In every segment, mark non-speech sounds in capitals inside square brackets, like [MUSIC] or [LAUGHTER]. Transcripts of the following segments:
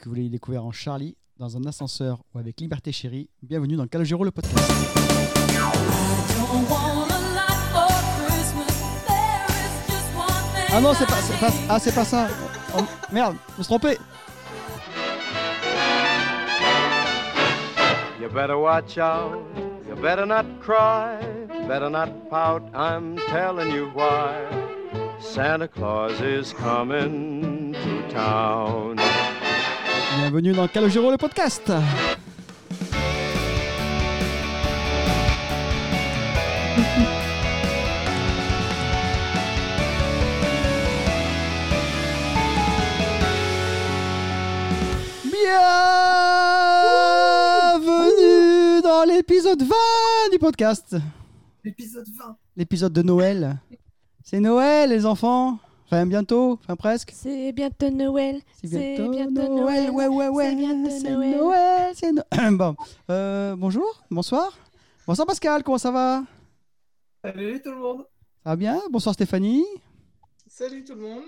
que vous l'ayez découvert en Charlie, dans un ascenseur ou avec Liberté Chérie, bienvenue dans Calogero le podcast. Ah non, c'est pas, pas- ah, pas ça. Oh, merde, je me suis trompé. You better watch out. You better not cry. Better not pout. I'm telling you why. Santa Claus is coming to town. Bienvenue dans Calogero le podcast. Bienvenue dans l'épisode 20 du podcast. L'épisode 20. L'épisode de Noël. C'est Noël les enfants. Enfin bientôt, enfin presque. C'est bientôt Noël. C'est C'est bientôt, bientôt Noël. Noël. Ouais, ouais, ouais. C'est bientôt C'est Noël. Noël. C'est No- [CLEARS THROAT] bon. Euh, bonjour, bonsoir. Bonsoir Pascal, comment ça va? Salut tout le monde. Ça va bien? Bonsoir Stéphanie. Salut tout le monde.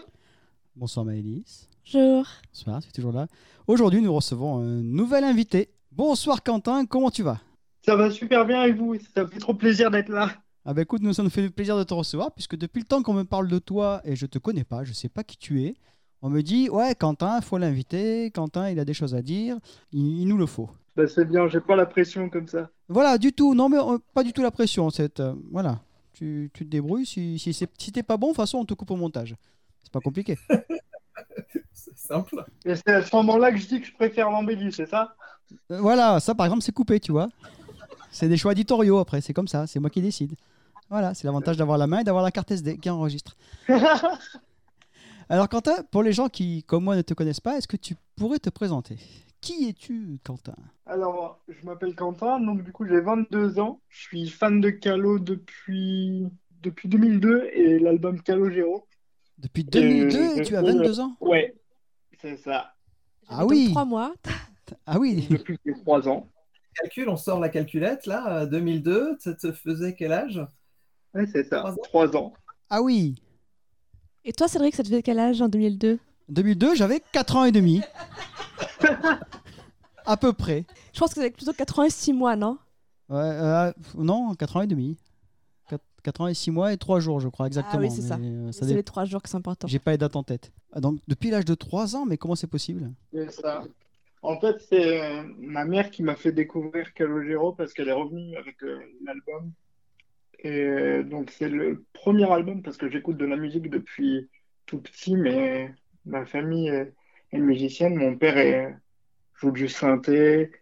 Bonsoir Maëlys. Bonjour. Bonsoir, tu es toujours là. Aujourd'hui, nous recevons un nouvel invité. Bonsoir Quentin, comment tu vas? Ça va super bien avec vous, ça fait trop plaisir d'être là. Ah bah écoute, nous ça nous fait plaisir de te recevoir puisque depuis le temps qu'on me parle de toi et je te connais pas, je sais pas qui tu es. On me dit ouais Quentin, faut l'inviter. Quentin, il a des choses à dire. Il, il nous le faut. Bah, c'est bien, j'ai pas la pression comme ça. Voilà, du tout. Non mais euh, pas du tout la pression. Cette, euh, voilà, tu, tu te débrouilles. Si si, c'est- si t'es pas bon, de toute façon on te coupe au montage. C'est pas compliqué. [LAUGHS] C'est simple. Et c'est à ce moment-là que je dis que je préfère l'embellie, c'est ça? Euh, voilà, ça par exemple c'est coupé, tu vois. C'est des choix éditoriaux après, c'est comme ça, c'est moi qui décide. Voilà, c'est l'avantage d'avoir la main et d'avoir la carte SD qui enregistre. [LAUGHS] Alors Quentin, pour les gens qui, comme moi, ne te connaissent pas, est-ce que tu pourrais te présenter? Qui es-tu, Quentin? Alors, je m'appelle Quentin, donc du coup j'ai 22 ans. Je suis fan de Calo depuis, depuis 2002 et l'album Calogero. Depuis 2002 Euh, et tu as euh, 22 ans? Ouais, c'est ça, Ah oui. Trois mois. Ah oui depuis mes 3 ans. Calcul, on sort la calculette là. euh, 2002, ça te faisait quel âge? Ouais, c'est ça, Trois ans. 3 ans. Ah oui Et toi, Cédric, ça te fait quel âge en 2002 2002, j'avais 4 ans et demi. [LAUGHS] à peu près. Je pense que c'est plutôt 86 mois, non? Ouais, euh, non, 4 ans et demi. 4, ans et 6 mois et 3 jours, je crois, exactement. oui, c'est ça. Euh, ça C'est dé- les trois jours qui sont importants. J'ai pas les dates en tête. Ah, Donc, depuis l'âge de 3 ans, mais comment c'est possible? C'est ça. En fait, c'est euh, ma mère qui m'a fait découvrir Calogero parce qu'elle est revenue avec euh, l'album. Et euh, donc, c'est le premier album parce que j'écoute de la musique depuis tout petit, mais ma famille est, musicienne. Mon père est- joue du synthé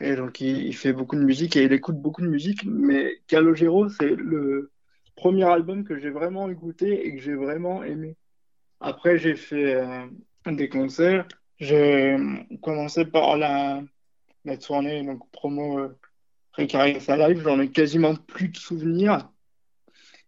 et donc il, fait beaucoup de musique et il écoute beaucoup de musique. Mais Calogero, c'est le premier album que j'ai vraiment écouté et que j'ai vraiment aimé. Après, j'ai fait euh, des concerts. J'ai commencé par la, la tournée, donc promo euh, Precarious Live. J'en ai quasiment plus de souvenirs.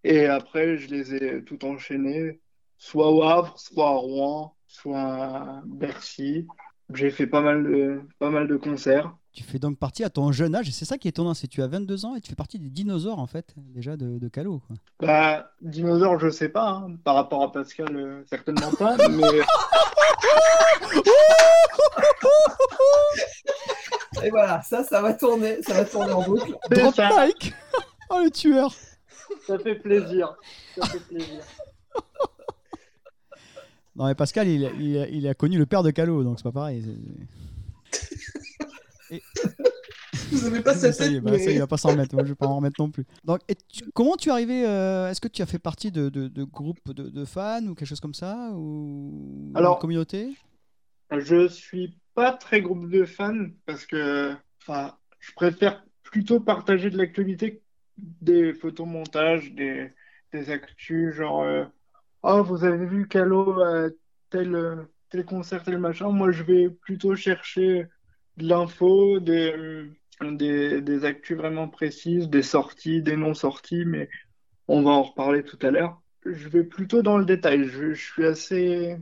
Et après, je les ai tout enchaînés, soit au Havre, soit à Rouen, soit à Bercy. J'ai fait pas mal de, pas mal de concerts. Tu fais donc partie à ton jeune âge, et c'est ça qui est étonnant, c'est que tu as 22 ans et tu fais partie des dinosaures, en fait, déjà de, de Calo. Quoi. Bah, dinosaure, je sais pas, hein, par rapport à Pascal, euh, certainement pas, [LAUGHS] mais [LAUGHS] Et voilà, ça, ça va tourner, ça va tourner en boucle. [LAUGHS] Drop mic Oh, le tueur ça fait plaisir. Ça fait plaisir. Non, mais Pascal, il, il a connu le père de Calo, donc c'est pas pareil. [LAUGHS] Vous avez pas est, tête, bah, mais- ça, il va pas s'en remettre, moi, je vais pas en remettre non plus. Donc, tu- comment tu es arrivé euh, Est-ce que tu as fait partie de, de, de groupes de, de fans ou quelque chose comme ça Ou Alors- communauté? Je suis pas très groupe de fans parce que, enfin, je préfère plutôt partager de l'actualité, des photomontages, des, des actus, genre, euh, oh, vous avez vu Calo à tel, euh, tel concert, tel machin. Moi, je vais plutôt chercher de l'info, des, euh, des, des actus vraiment précises, des sorties, des non-sorties, mais on va en reparler tout à l'heure. Je vais plutôt dans le détail. Je, je suis assez,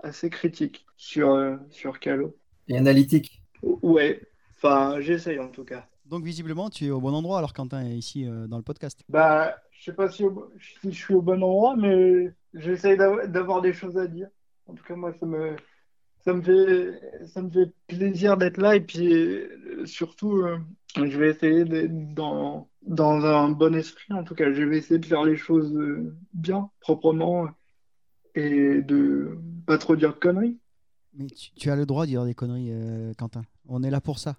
assez critique sur, euh, sur Calo. Et analytique. Ouais, enfin, j'essaye en tout cas. Donc, visiblement, tu es au bon endroit alors Quentin est ici euh, dans le podcast. Bah, je sais pas si, au- si je suis au bon endroit, mais j'essaye d'av- d'avoir des choses à dire. En tout cas, moi, ça me, ça me fait, ça me fait plaisir d'être là et puis euh, surtout, euh, je vais essayer d'être dans, dans un bon esprit. En tout cas, je vais essayer de faire les choses euh, bien, proprement et de pas trop dire de conneries. Mais tu, tu as le droit de dire des conneries, euh, Quentin. On est là pour ça.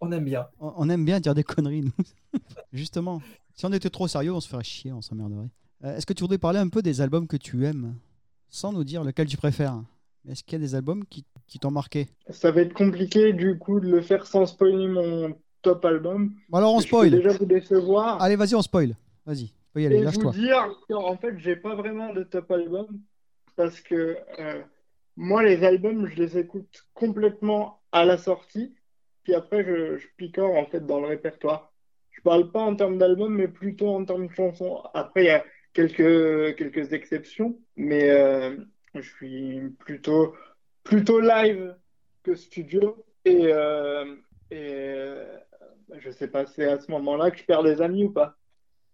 On aime bien. On, on aime bien dire des conneries, nous. [LAUGHS] Justement. Si on était trop sérieux, on se ferait chier, on s'emmerderait. Euh, Est-ce que tu voudrais parler un peu des albums que tu aimes Sans nous dire lequel tu préfères? Est-ce qu'il y a des albums qui, qui t'ont marqué? Ça va être compliqué du coup de le faire sans spoiler mon top album. Bon, alors on Je peux spoil. déjà vous décevoir. Allez, vas-y, on spoil. Vas-y, peux y aller, Et vous lâche-toi. dire qu'en fait, j'ai pas vraiment de top album parce que euh, moi, les albums, je les écoute complètement à la sortie, puis après, je, je picore en fait dans le répertoire. Je parle pas en termes d'album, mais plutôt en termes de chansons. Après, il y a quelques, quelques exceptions, mais euh, je suis plutôt, plutôt live que studio. Et, euh, et euh, je sais pas, c'est à ce moment-là que je perds des amis ou pas?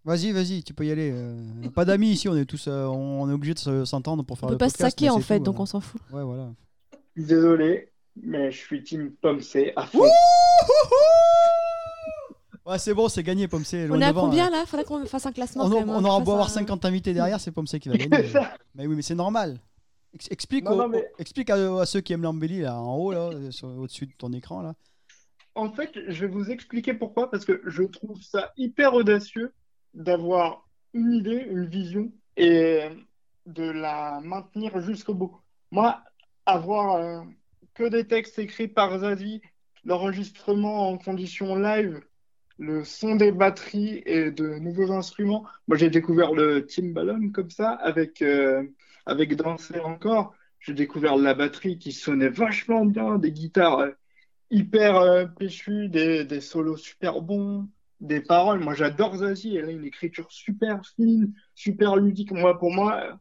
Vas-y, vas-y, tu peux y aller. euh, pas d'amis ici, on est tous, euh, on est obligé de se- s'entendre pour faire On peut le pas se saquer en fait, tout, donc voilà. on s'en fout. Ouais, voilà. Désolé, mais je suis team Pomme C à fond. Ouais, c'est bon, c'est gagné, Pomme C. On est à combien là? Faudrait qu'on fasse un classement. On, quand même, hein, on que aura beau avoir un- 50 invités derrière, c'est Pomme C qui va [LAUGHS] gagner. mais oui, mais c'est normal. Ex- explique Non, au- non, mais- au- explique à, à ceux qui aiment l'embellie là, en haut, là, [LAUGHS] au-dessus de ton écran. là. En fait, je vais vous expliquer pourquoi, parce que je trouve ça hyper audacieux d'avoir une idée, une vision, et de la maintenir jusqu'au bout. Moi, avoir euh, que des textes écrits par Zazie, l'enregistrement en conditions live, le son des batteries et de nouveaux instruments. Moi, j'ai découvert le timbalone comme ça, avec, euh, avec Danser encore. J'ai découvert la batterie qui sonnait vachement bien, des guitares euh, hyper euh, péchues, des, solos super bons, des paroles. Moi, j'adore Zazie. Elle a une écriture super fine, super ludique. Moi, pour moi, euh,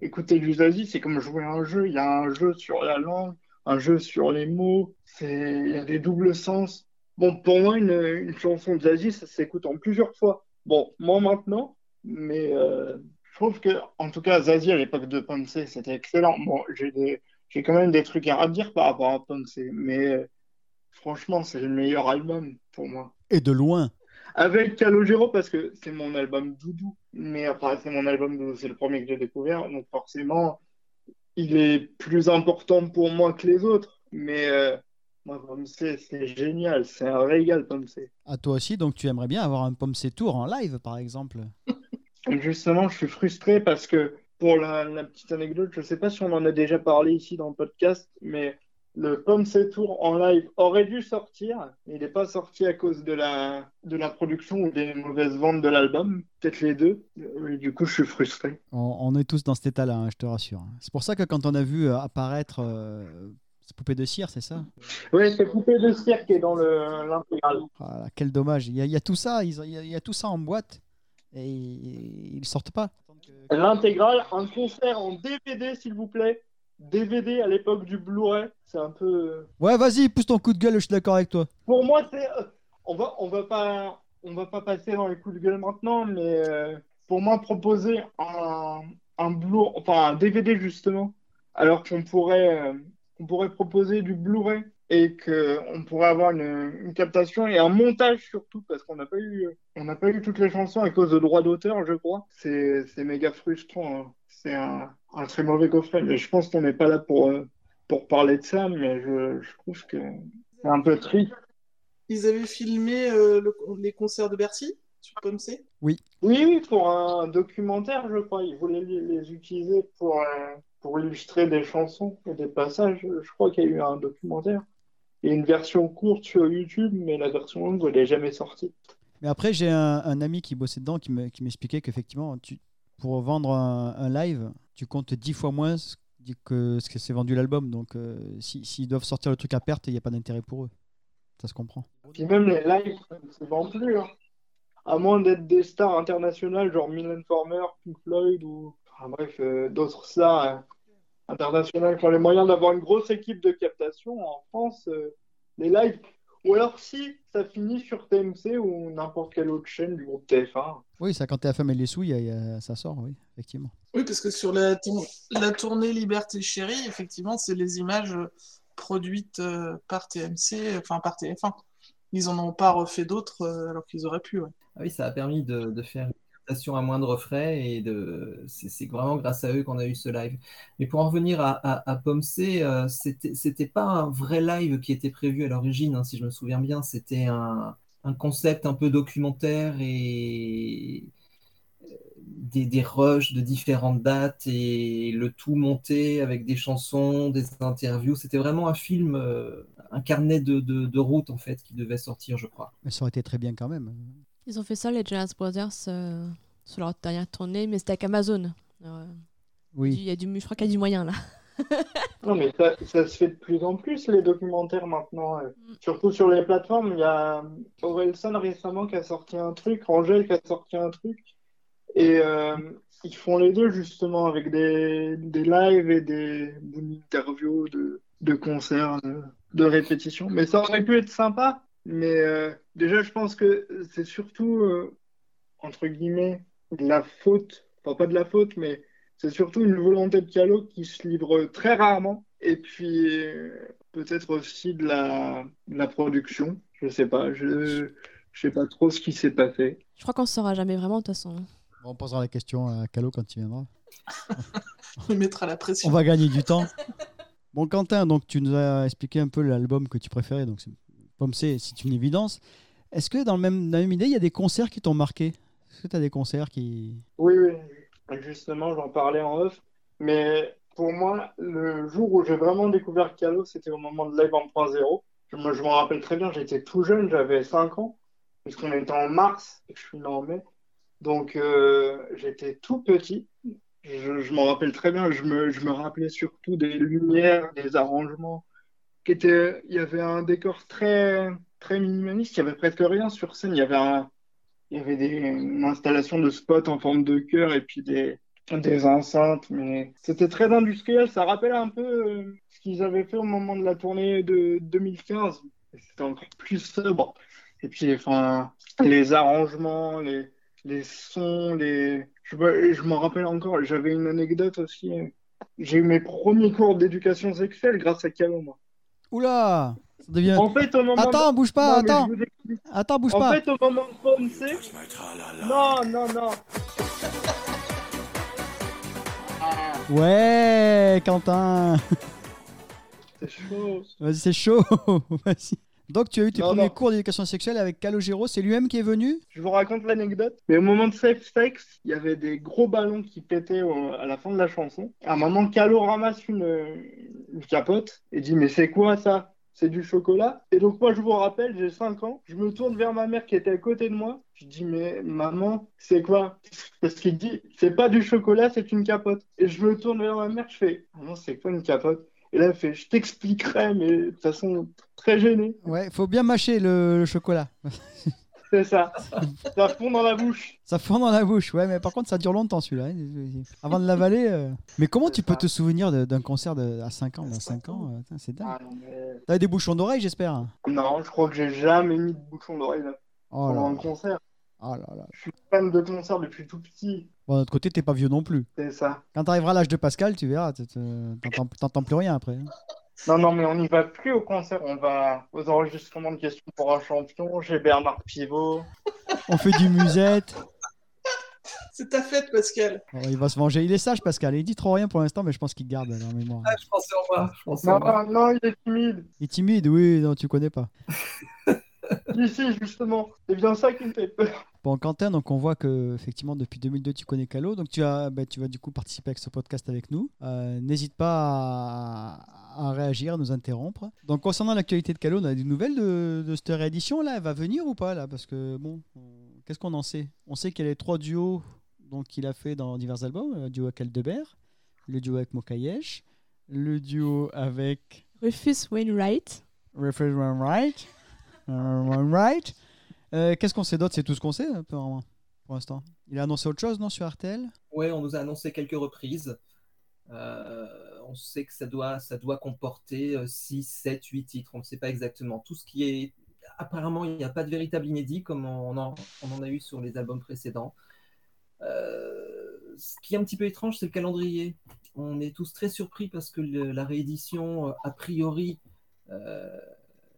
écouter du Zazie, c'est comme jouer un jeu. Il y a un jeu sur la langue, un jeu sur les mots. Il y a des doubles sens. Bon, pour moi, une, une chanson de Zazie, ça s'écoute en plusieurs fois. Bon, moi maintenant, mais euh, trouve que, en tout cas, Zazie à l'époque de Pomme C, c'était excellent. Bon, j'ai des, j'ai quand même des trucs à redire par rapport à Pomme C, mais euh, franchement, c'est le meilleur album pour moi. Et de loin. Avec Calogero, parce que c'est mon album doudou, mais après, c'est mon album doudou, c'est le premier que j'ai découvert, donc forcément, il est plus important pour moi que les autres, mais euh, moi, Pomme C, c'est génial, c'est un régal, Pomme C. À toi aussi, donc tu aimerais bien avoir un Pomme C Tour en live, par exemple. [LAUGHS] Justement, je suis frustré parce que, pour la, la petite anecdote, je sais pas si on en a déjà parlé ici dans le podcast, mais le Pomme Tour en live aurait dû sortir. Il n'est pas sorti à cause de la, de la production ou des mauvaises ventes de l'album, peut-être les deux. Et du coup, je suis frustré. On, on est tous dans cet état-là, hein, je te rassure. C'est pour ça que quand on a vu euh, apparaître euh, cette poupée de cire, c'est ça? Oui, c'est Poupée de Cire qui est dans le- l'intégral. Ah, Quel dommage. Il y, a, il y a tout ça, ils ont- il y a, il y a tout ça en boîte et ils, ils sortent pas. L'intégrale, un concert en DVD, s'il vous plaît. DVD à l'époque du Blu-ray, c'est un peu. Ouais, vas-y, pousse ton coup de gueule, je suis d'accord avec toi. Pour moi, c'est. euh, On va, on va pas, on va pas passer dans les coups de gueule maintenant, mais euh, pour moi, proposer un, un Blu, enfin un DVD justement, alors qu'on pourrait, euh, on pourrait proposer du Blu-ray et que on pourrait avoir une, une captation et un montage surtout, parce qu'on n'a pas eu, on n'a pas eu toutes les chansons à cause de droits d'auteur, je crois. C'est, c'est méga frustrant. hein. C'est un, un très mauvais coffret. Mais je pense qu'on n'est pas là pour, euh, pour parler de ça, mais je, je trouve que c'est un peu triste. Ils avaient filmé euh, le- les concerts de Bercy sur Pomme C? Oui, oui, pour un documentaire, je crois. Ils voulaient les, les utiliser pour, euh, pour illustrer des chansons et des passages. Je crois qu'il y a eu un documentaire. Il y a une version courte sur YouTube, mais la version longue, elle n'est jamais sortie. Mais après, j'ai un, un ami qui bossait dedans qui me- qui m'expliquait qu'effectivement, pour vendre un, un live, tu comptes 10 fois moins que ce que c'est vendu l'album. Donc, euh, si- s'ils doivent sortir le truc à perte, il n'y a pas d'intérêt pour eux. Ça se comprend. Puis même les lives, ça ne vend plus. hein. À moins d'être des stars internationales, genre Mylène Farmer, Pink Floyd, ou enfin, bref, euh, d'autres stars euh, internationales qui ont les moyens d'avoir une grosse équipe de captation en France, euh, les lives. Ou alors si ça finit sur TMC ou n'importe quelle autre chaîne du groupe TF1. Oui, ça, quand TF1 met les sous, il y a- y a- ça sort, oui, effectivement. Oui, parce que sur la, tour- la tournée Liberté Chérie, effectivement, c'est les images euh, produites euh, par TMC, enfin par TF1. Ils en ont pas refait d'autres euh, alors qu'ils auraient pu. ouais. Ah oui, ça a permis de, de faire à moindre frais et de c'est c'est vraiment grâce à eux qu'on a eu ce live. Mais pour en revenir à, à, à Pomme C, euh, c'était c'était pas un vrai live qui était prévu à l'origine, hein, si je me souviens bien. C'était un, un concept un peu documentaire et euh, des, des rushs de différentes dates et le tout monté avec des chansons, des interviews. C'était vraiment un film, euh, un carnet de, de, de route en fait qui devait sortir, je crois. Mais ça aurait été très bien quand même. Ils ont fait ça, les Jonas Brothers, euh, sur leur dernière tournée, mais c'était avec Amazon. Alors, euh, Oui. il y a du, je crois qu'il y a du moyen là. [LAUGHS] Non, mais ça, ça se fait de plus en plus, les documentaires maintenant. euh. Mm. Surtout sur les plateformes. Il y a Orelsan récemment qui a sorti un truc, Angèle qui a sorti un truc. Et euh, ils font les deux, justement, avec des, des lives et des, des interviews de, de concerts, de, de répétitions. Mais ça aurait pu être sympa. Mais euh, déjà, je pense que c'est surtout, euh, entre guillemets, de la faute. Enfin, pas de la faute, mais c'est surtout une volonté de Calo qui se livre très rarement. Et puis, euh, peut-être aussi de la, de la production. Je sais pas. Je, je sais pas trop ce qui s'est passé. Je crois qu'on ne saura jamais vraiment de toute façon. Bon, on posera la question à Calo quand il viendra. [LAUGHS] On mettra la pression. On va gagner du temps. Bon, Quentin, donc tu nous as expliqué un peu l'album que tu préférais, donc c'est- Pomme c'est une évidence. Est-ce que dans, le même, la même idée, il y a des concerts qui t'ont marqué? Est-ce que tu as des concerts qui. Oui, oui. Justement, j'en parlais en off. Mais pour moi, le jour où j'ai vraiment découvert Calo, c'était au moment de Live 1.0. Je me, je m'en rappelle très bien, j'étais tout jeune, j'avais 5 ans, puisqu'on était en mars et je suis né en mai. Donc, euh, j'étais tout petit. Je, m'en rappelle très bien. Je me rappelais surtout des lumières, des arrangements. Il y avait un décor très, très minimaliste. Il y avait presque rien sur scène. Il y avait il y avait des, une installation de spots en forme de cœur et puis des, des enceintes. Mais c'était très industriel. Ça rappelle un peu euh, ce qu'ils avaient fait au moment de la tournée de 2015. Et C'était encore plus sobre. Et puis, les arrangements, les, les sons, les... Je, je m'en rappelle encore, j'avais une anecdote aussi. J'ai eu mes premiers cours d'éducation sexuelle grâce à Calo. Oula Ça devient. En fait, au moment Attends, bouge pas, Non, attends. Attends, bouge En pas fait, au moment de. Non, non, non. Ah, Ouais, Quentin c'est chaud. Vas-y, c'est chaud [LAUGHS] Vas-y. Donc, tu as eu tes Non, premiers non. cours d'éducation sexuelle avec Calogero, c'est lui-même qui est venu? Je vous raconte l'anecdote. Mais au moment de Safe Sex, il y avait des gros ballons qui pétaient au- à la fin de la chanson. À un moment, Calo ramasse une, une capote et dit Mais c'est quoi ça? C'est du chocolat? Et donc, moi, je vous rappelle, j'ai 5 ans. Je me tourne vers ma mère qui était à côté de moi. Je dis Mais maman, c'est quoi? Parce qu'il dit C'est pas du chocolat, c'est une capote. Et je me tourne vers ma mère, je fais Maman, c'est quoi une capote? Et là, elle fait Je t'expliquerai, mais de toute façon, très gêné. Ouais, faut bien mâcher le, le chocolat. [LAUGHS] C'est ça. Ça fond dans la bouche. Ça fond dans la bouche, ouais, mais par contre, ça dure longtemps celui-là. hein. Avant de l'avaler. euh. Mais comment tu peux te souvenir de- d'un concert de, à 5 ans Dans 5 ans, euh, putain, c'est dingue. Ah, non, mais- T'avais des bouchons d'oreille, j'espère hein Non, je crois que j'ai jamais mis de bouchon d'oreille là, Oh pendant un là. concert. Oh là là. Je suis fan de concert depuis tout petit. Bon, de notre côté, t'es pas vieux non plus. C'est ça. Quand t'arriveras à l'âge de Pascal, tu verras, t'entends t'entends plus rien après. hein. Non, non, mais on n'y va plus au concert. On va aux enregistrements de questions pour un champion. J'ai Bernard Pivot. On fait du musette. C'est ta fête, Pascal. Bon, il va se venger. Il est sage, Pascal. Il dit trop rien pour l'instant, mais je pense qu'il garde la mémoire. Ah, je pensais en moi. Je pensais en Non, moi. non, non, il est timide. Il est timide, oui, non, tu connais pas. [LAUGHS] Ici, justement. C'est bien ça qui me fait peur. Bon, Quentin, donc on voit que effectivement depuis 2002 tu connais Calo, donc tu as, bah, tu vas du coup participer avec ce podcast avec nous. Euh, N'hésite pas à, à réagir, à nous interrompre. Donc concernant l'actualité de Calo, on a des nouvelles de, de cette réédition là, elle va venir ou pas là? Parce que bon, on- qu'est-ce qu'on en sait? On sait qu'il y a les trois duos donc qu'il a fait dans divers albums, le duo avec Aldebert, le duo avec Mokayesh, le duo avec Rufus Wainwright. Refresh Right, Right. Euh, Qu'est-ce qu'on sait d'autre? C'est tout ce qu'on sait un peu, vraiment, pour l'instant. Il a annoncé autre chose, non, sur RTL Ouais, on nous a annoncé quelques reprises. Euh, on sait que ça doit, ça doit comporter 6, 7, 8 titres. On ne sait pas exactement. Tout ce qui est, apparemment, il n'y a pas de véritable inédit comme on en, a eu sur les albums précédents. Euh, ce qui est un petit peu étrange, c'est le calendrier. On est tous très surpris parce que la réédition, a priori,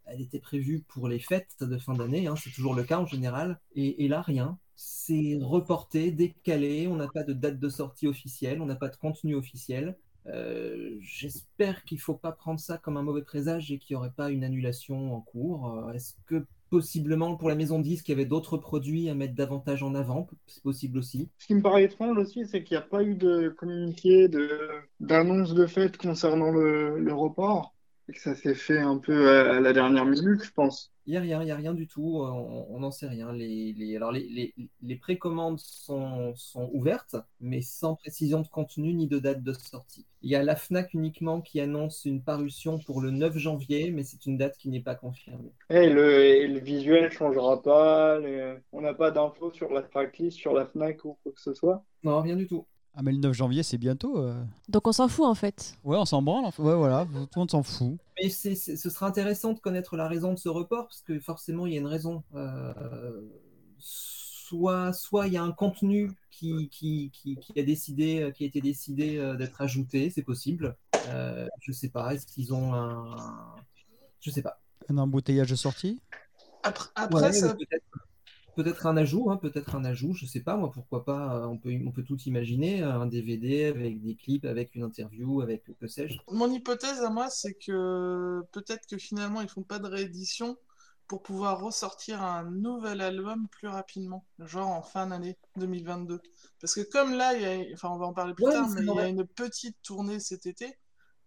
elle était prévue pour les fêtes de fin d'année, hein, c'est toujours le cas en général. Et, là, rien. C'est reporté, décalé, on n'a pas de date de sortie officielle, on n'a pas de contenu officiel. Euh, J'espère qu'il ne faut pas prendre ça comme un mauvais présage et qu'il n'y aurait pas une annulation en cours. Euh, Est-ce que possiblement pour la maison de disques, il y avait d'autres produits à mettre davantage en avant? C'est possible aussi. Ce qui me paraît étrange aussi, c'est qu'il n'y a pas eu de communiqué, d'annonce de fête concernant le report, et que ça s'est fait un peu à, à la dernière minute, je pense. Il n'y a rien, il n'y a rien du tout, euh, on n'en sait rien. Les, les- alors les, les, les précommandes sont, sont ouvertes, mais sans précision de contenu ni de date de sortie. Il y a la FNAC uniquement qui annonce une parution pour le 9 janvier, mais c'est une date qui n'est pas confirmée. Et le, et le visuel changera pas, les- on n'a pas d'infos sur la tracklist, sur la FNAC ou quoi que ce soit? Non, rien du tout. Ah, mais le 9 janvier, c'est bientôt. euh. Donc on s'en fout en fait. Ouais, on s'en branle. en fait. Ouais, voilà, tout le monde s'en fout. Mais c'est- c'est- ce sera intéressant de connaître la raison de ce report, parce que forcément, il y a une raison. Euh, soit, soit il y a un contenu qui, qui, qui, qui a décidé, qui a été décidé euh, d'être ajouté, c'est possible. Euh, je sais pas, est-ce qu'ils ont un... Je sais pas. Un embouteillage de sortie? Après, après Ouais, ça, peut-être peut-être un ajout, hein, peut-être un ajout, je sais pas, moi, pourquoi pas, euh, on peut, on peut tout imaginer, un DVD avec des clips, avec une interview, avec que sais-je. mon hypothèse à moi, c'est que peut-être que finalement, ils font pas de réédition pour pouvoir ressortir un nouvel album plus rapidement, genre en fin d'année 2022. Parce que comme là, il y a, enfin, on va en parler plus Ouais, tard, mais il y a une petite tournée cet été.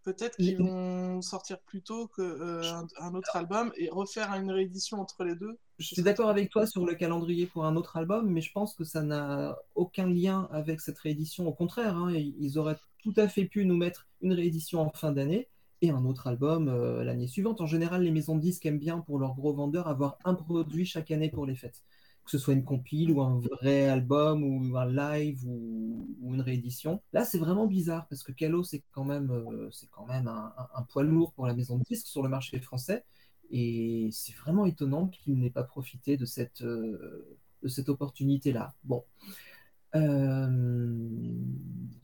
Peut-être qu'ils vont sortir plus tôt qu'un un autre album et refaire une réédition entre les deux. Je suis d'accord avec toi sur le calendrier pour un autre album, mais je pense que ça n'a aucun lien avec cette réédition. Au contraire, hein, ils ils auraient tout à fait pu nous mettre une réédition en fin d'année et un autre album euh, l'année suivante. En général, les maisons de disques aiment bien pour leurs gros vendeurs avoir un produit chaque année pour les fêtes. Que ce soit une compile ou un vrai album ou un live ou, une réédition. Là, c'est vraiment bizarre parce que Calo, c'est quand même, euh, c'est quand même un, un- un poids lourd pour la maison de disques sur le marché français. Et c'est vraiment étonnant qu'il n'ait pas profité de cette, euh, de cette opportunité-là. Bon. Euh,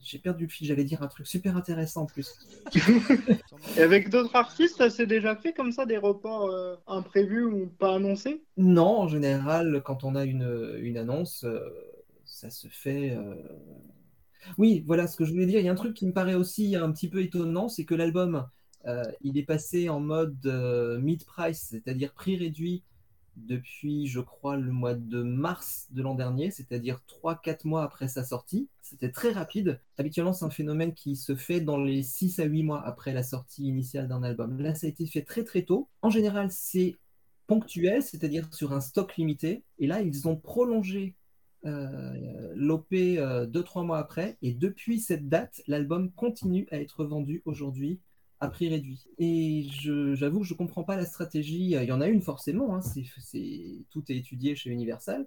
j'ai perdu le fil, j'allais dire un truc super intéressant en plus. [LAUGHS] Et avec d'autres artistes, ça s'est déjà fait comme ça, des reports euh, imprévus ou pas annoncés? Non, en général, quand on a une, une annonce, euh, ça se fait. Oui, voilà ce que je voulais dire. Il y a un truc qui me paraît aussi un petit peu étonnant, c'est que l'album, il est passé en mode mid-price, c'est-à-dire prix réduit depuis, je crois, le mois de mars de l'an dernier, c'est-à-dire 3-4 mois après sa sortie. C'était très rapide. Habituellement, c'est un phénomène qui se fait dans les 6 à 8 mois après la sortie initiale d'un album. Là, ça a été fait très très tôt. En général, c'est ponctuel, c'est-à-dire sur un stock limité. Et là, ils ont prolongé euh, l'OP 2-3 mois après. Et depuis cette date, l'album continue à être vendu aujourd'hui à prix réduit. Et je- j'avoue que je ne comprends pas la stratégie. Il y en a une forcément, hein, c'est, c'est- tout est étudié chez Universal,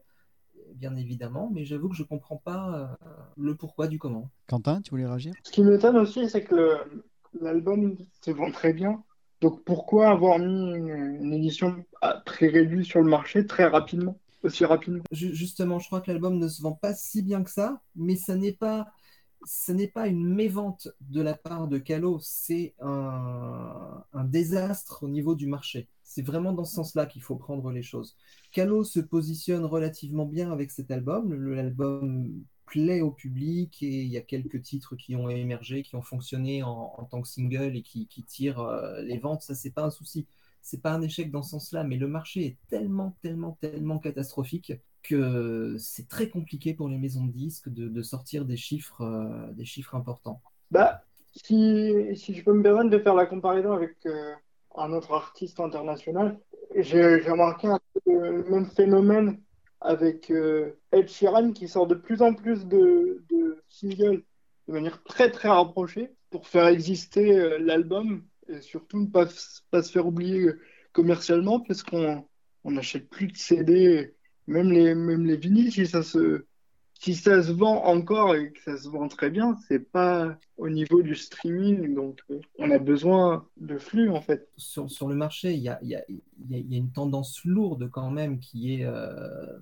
bien évidemment, mais j'avoue que je ne comprends pas euh, le pourquoi du comment. Quentin, tu voulais réagir? Ce qui m'étonne aussi, c'est que l'album se vend très bien. Donc pourquoi avoir mis une, une édition à prix réduit sur le marché très rapidement, aussi rapidement? Ju- Justement, je crois que l'album ne se vend pas si bien que ça, mais ça n'est pas, ça n'est pas une mévente de la part de Calo, c'est un, désastre au niveau du marché. C'est vraiment dans ce sens-là qu'il faut prendre les choses. Calo se positionne relativement bien avec cet album. L'album plaît au public et il y a quelques titres qui ont émergé, qui ont fonctionné en, tant que single et qui, qui tirent euh, les ventes. Ça, c'est pas un souci. C'est pas un échec dans ce sens-là, mais le marché est tellement, tellement, tellement catastrophique que c'est très compliqué pour les maisons de disques de, sortir des chiffres, euh, des chiffres importants. Bah, si, si je peux me permettre de faire la comparaison avec euh, un autre artiste international, j'ai remarqué le même phénomène avec euh, Ed Sheeran qui sort de plus en plus de, singles de manière très très rapprochée pour faire exister l'album et surtout ne pas, se faire oublier commercialement parce qu'on on n'achète plus de CD, même les, même les vinyles si ça se, si ça se vend encore et que ça se vend très bien, c'est pas au niveau du streaming. Donc, euh, on a besoin de flux, en fait. Sur, sur le marché, il y a, y, a, y a une tendance lourde quand même qui est euh,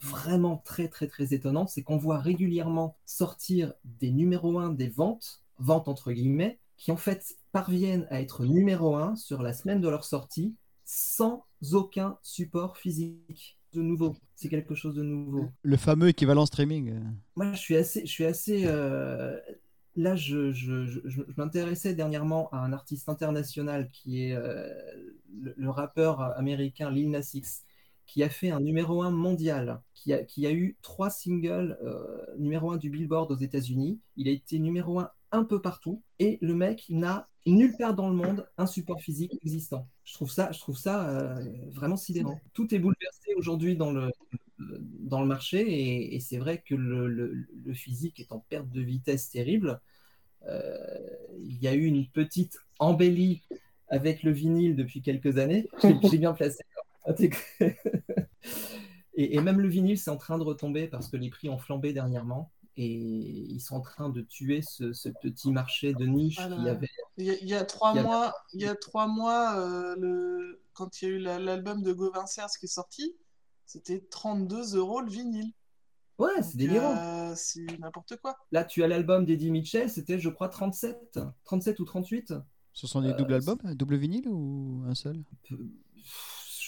vraiment très, très, très étonnante. C'est qu'on voit régulièrement sortir des numéros 1 des ventes, ventes entre guillemets, qui en fait parviennent à être numéro 1 sur la semaine de leur sortie sans aucun support physique de nouveau. C'est quelque chose de nouveau. Le fameux équivalent streaming. Moi, je suis assez, je suis assez. euh, Là, je, je, je, je- je m'intéressais dernièrement à un artiste international qui est euh, le, le rappeur américain Lil Nas X, qui a fait un numéro 1 mondial, qui a, qui a eu trois singles euh, numéro 1 du Billboard aux États-Unis. Il a été numéro 1 un peu partout, et le mec n'a nulle part dans le monde un support physique existant. Je trouve ça, je trouve ça euh, vraiment sidérant. Tout est bouleversé aujourd'hui dans le, dans le marché et, et c'est vrai que le, le- le physique est en perte de vitesse terrible. Euh, il y a eu une petite embellie avec le vinyle depuis quelques années. J'ai [LAUGHS] j'ai bien placé. [LAUGHS] Et, et même le vinyle, c'est en train de retomber parce que les prix ont flambé dernièrement et ils sont en train de tuer ce, ce petit marché de niche Voilà. qui avait. Il y a, il y a trois Il mois, [LAUGHS] il y a trois mois euh, le... quand il y a eu la- l'album de Gauvin Serres qui est sorti, c'était 32 euros le vinyle. Ouais, c'est délirant. euh, c'est n'importe quoi. Là, tu as l'album d'Eddie Mitchell, c'était, je crois, 37, 37 ou 38. Ce sont des Euh, doubles albums, double vinyle ou un seul?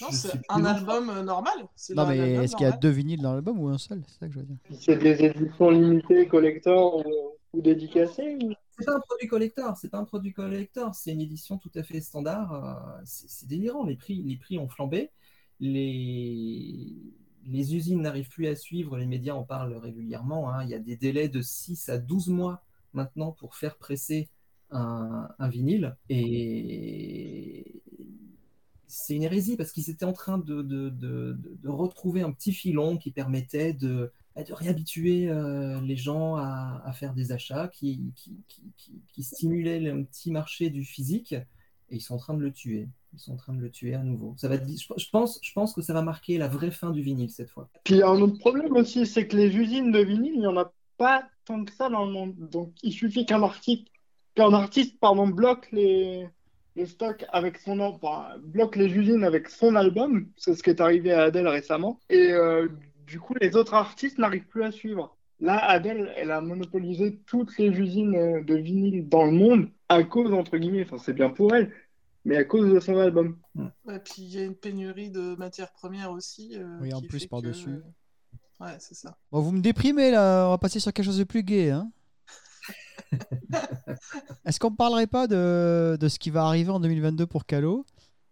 Non, c'est un album euh, normal. C'est Non, mais est-ce qu'il y a deux vinyles dans l'album ou un seul? C'est ça que je veux dire. C'est des éditions limitées, collector ou, ou dédicacées ou- C'est pas un produit collector, c'est pas un produit collector, c'est une édition tout à fait standard. euh, C'est c'est délirant, les prix, les prix ont flambé, les, les usines n'arrivent plus à suivre, les médias en parlent régulièrement. hein. Il y a des délais de 6 à 12 mois maintenant pour faire presser un, un vinyle. Et c'est une hérésie parce qu'ils étaient en train de, de- de- retrouver un petit filon qui permettait de, bah, réhabituer euh, les gens à, faire des achats, qui, qui, qui, stimulait le petit marché du physique. Et ils sont en train de le tuer. Ils sont en train de le tuer à nouveau. Ça va, je pense, je pense que ça va marquer la vraie fin du vinyle cette fois. Puis il y a un autre problème aussi, c'est que les usines de vinyle, il n'y en a pas tant que ça dans le monde. Donc il suffit qu'un artiste, qu'un artiste pardon, bloque les, les stocks avec son enfin, bloque les usines avec son album, c'est ce qui est arrivé à Adele récemment, et euh, du coup les autres artistes n'arrivent plus à suivre. Là, Adele, elle a monopolisé toutes les usines euh, de vinyle dans le monde à cause, entre guillemets, enfin c'est bien pour elle, mais à cause de son album. Ouais, puis il y a une pénurie de matières premières aussi. euh, Oui, en plus par-dessus. que- Ouais, c'est ça. Bon, vous me déprimez là, on va passer sur quelque chose de plus gai. Hein [LAUGHS] Est-ce qu'on parlerait pas de, de ce qui va arriver en 2022 pour Calo?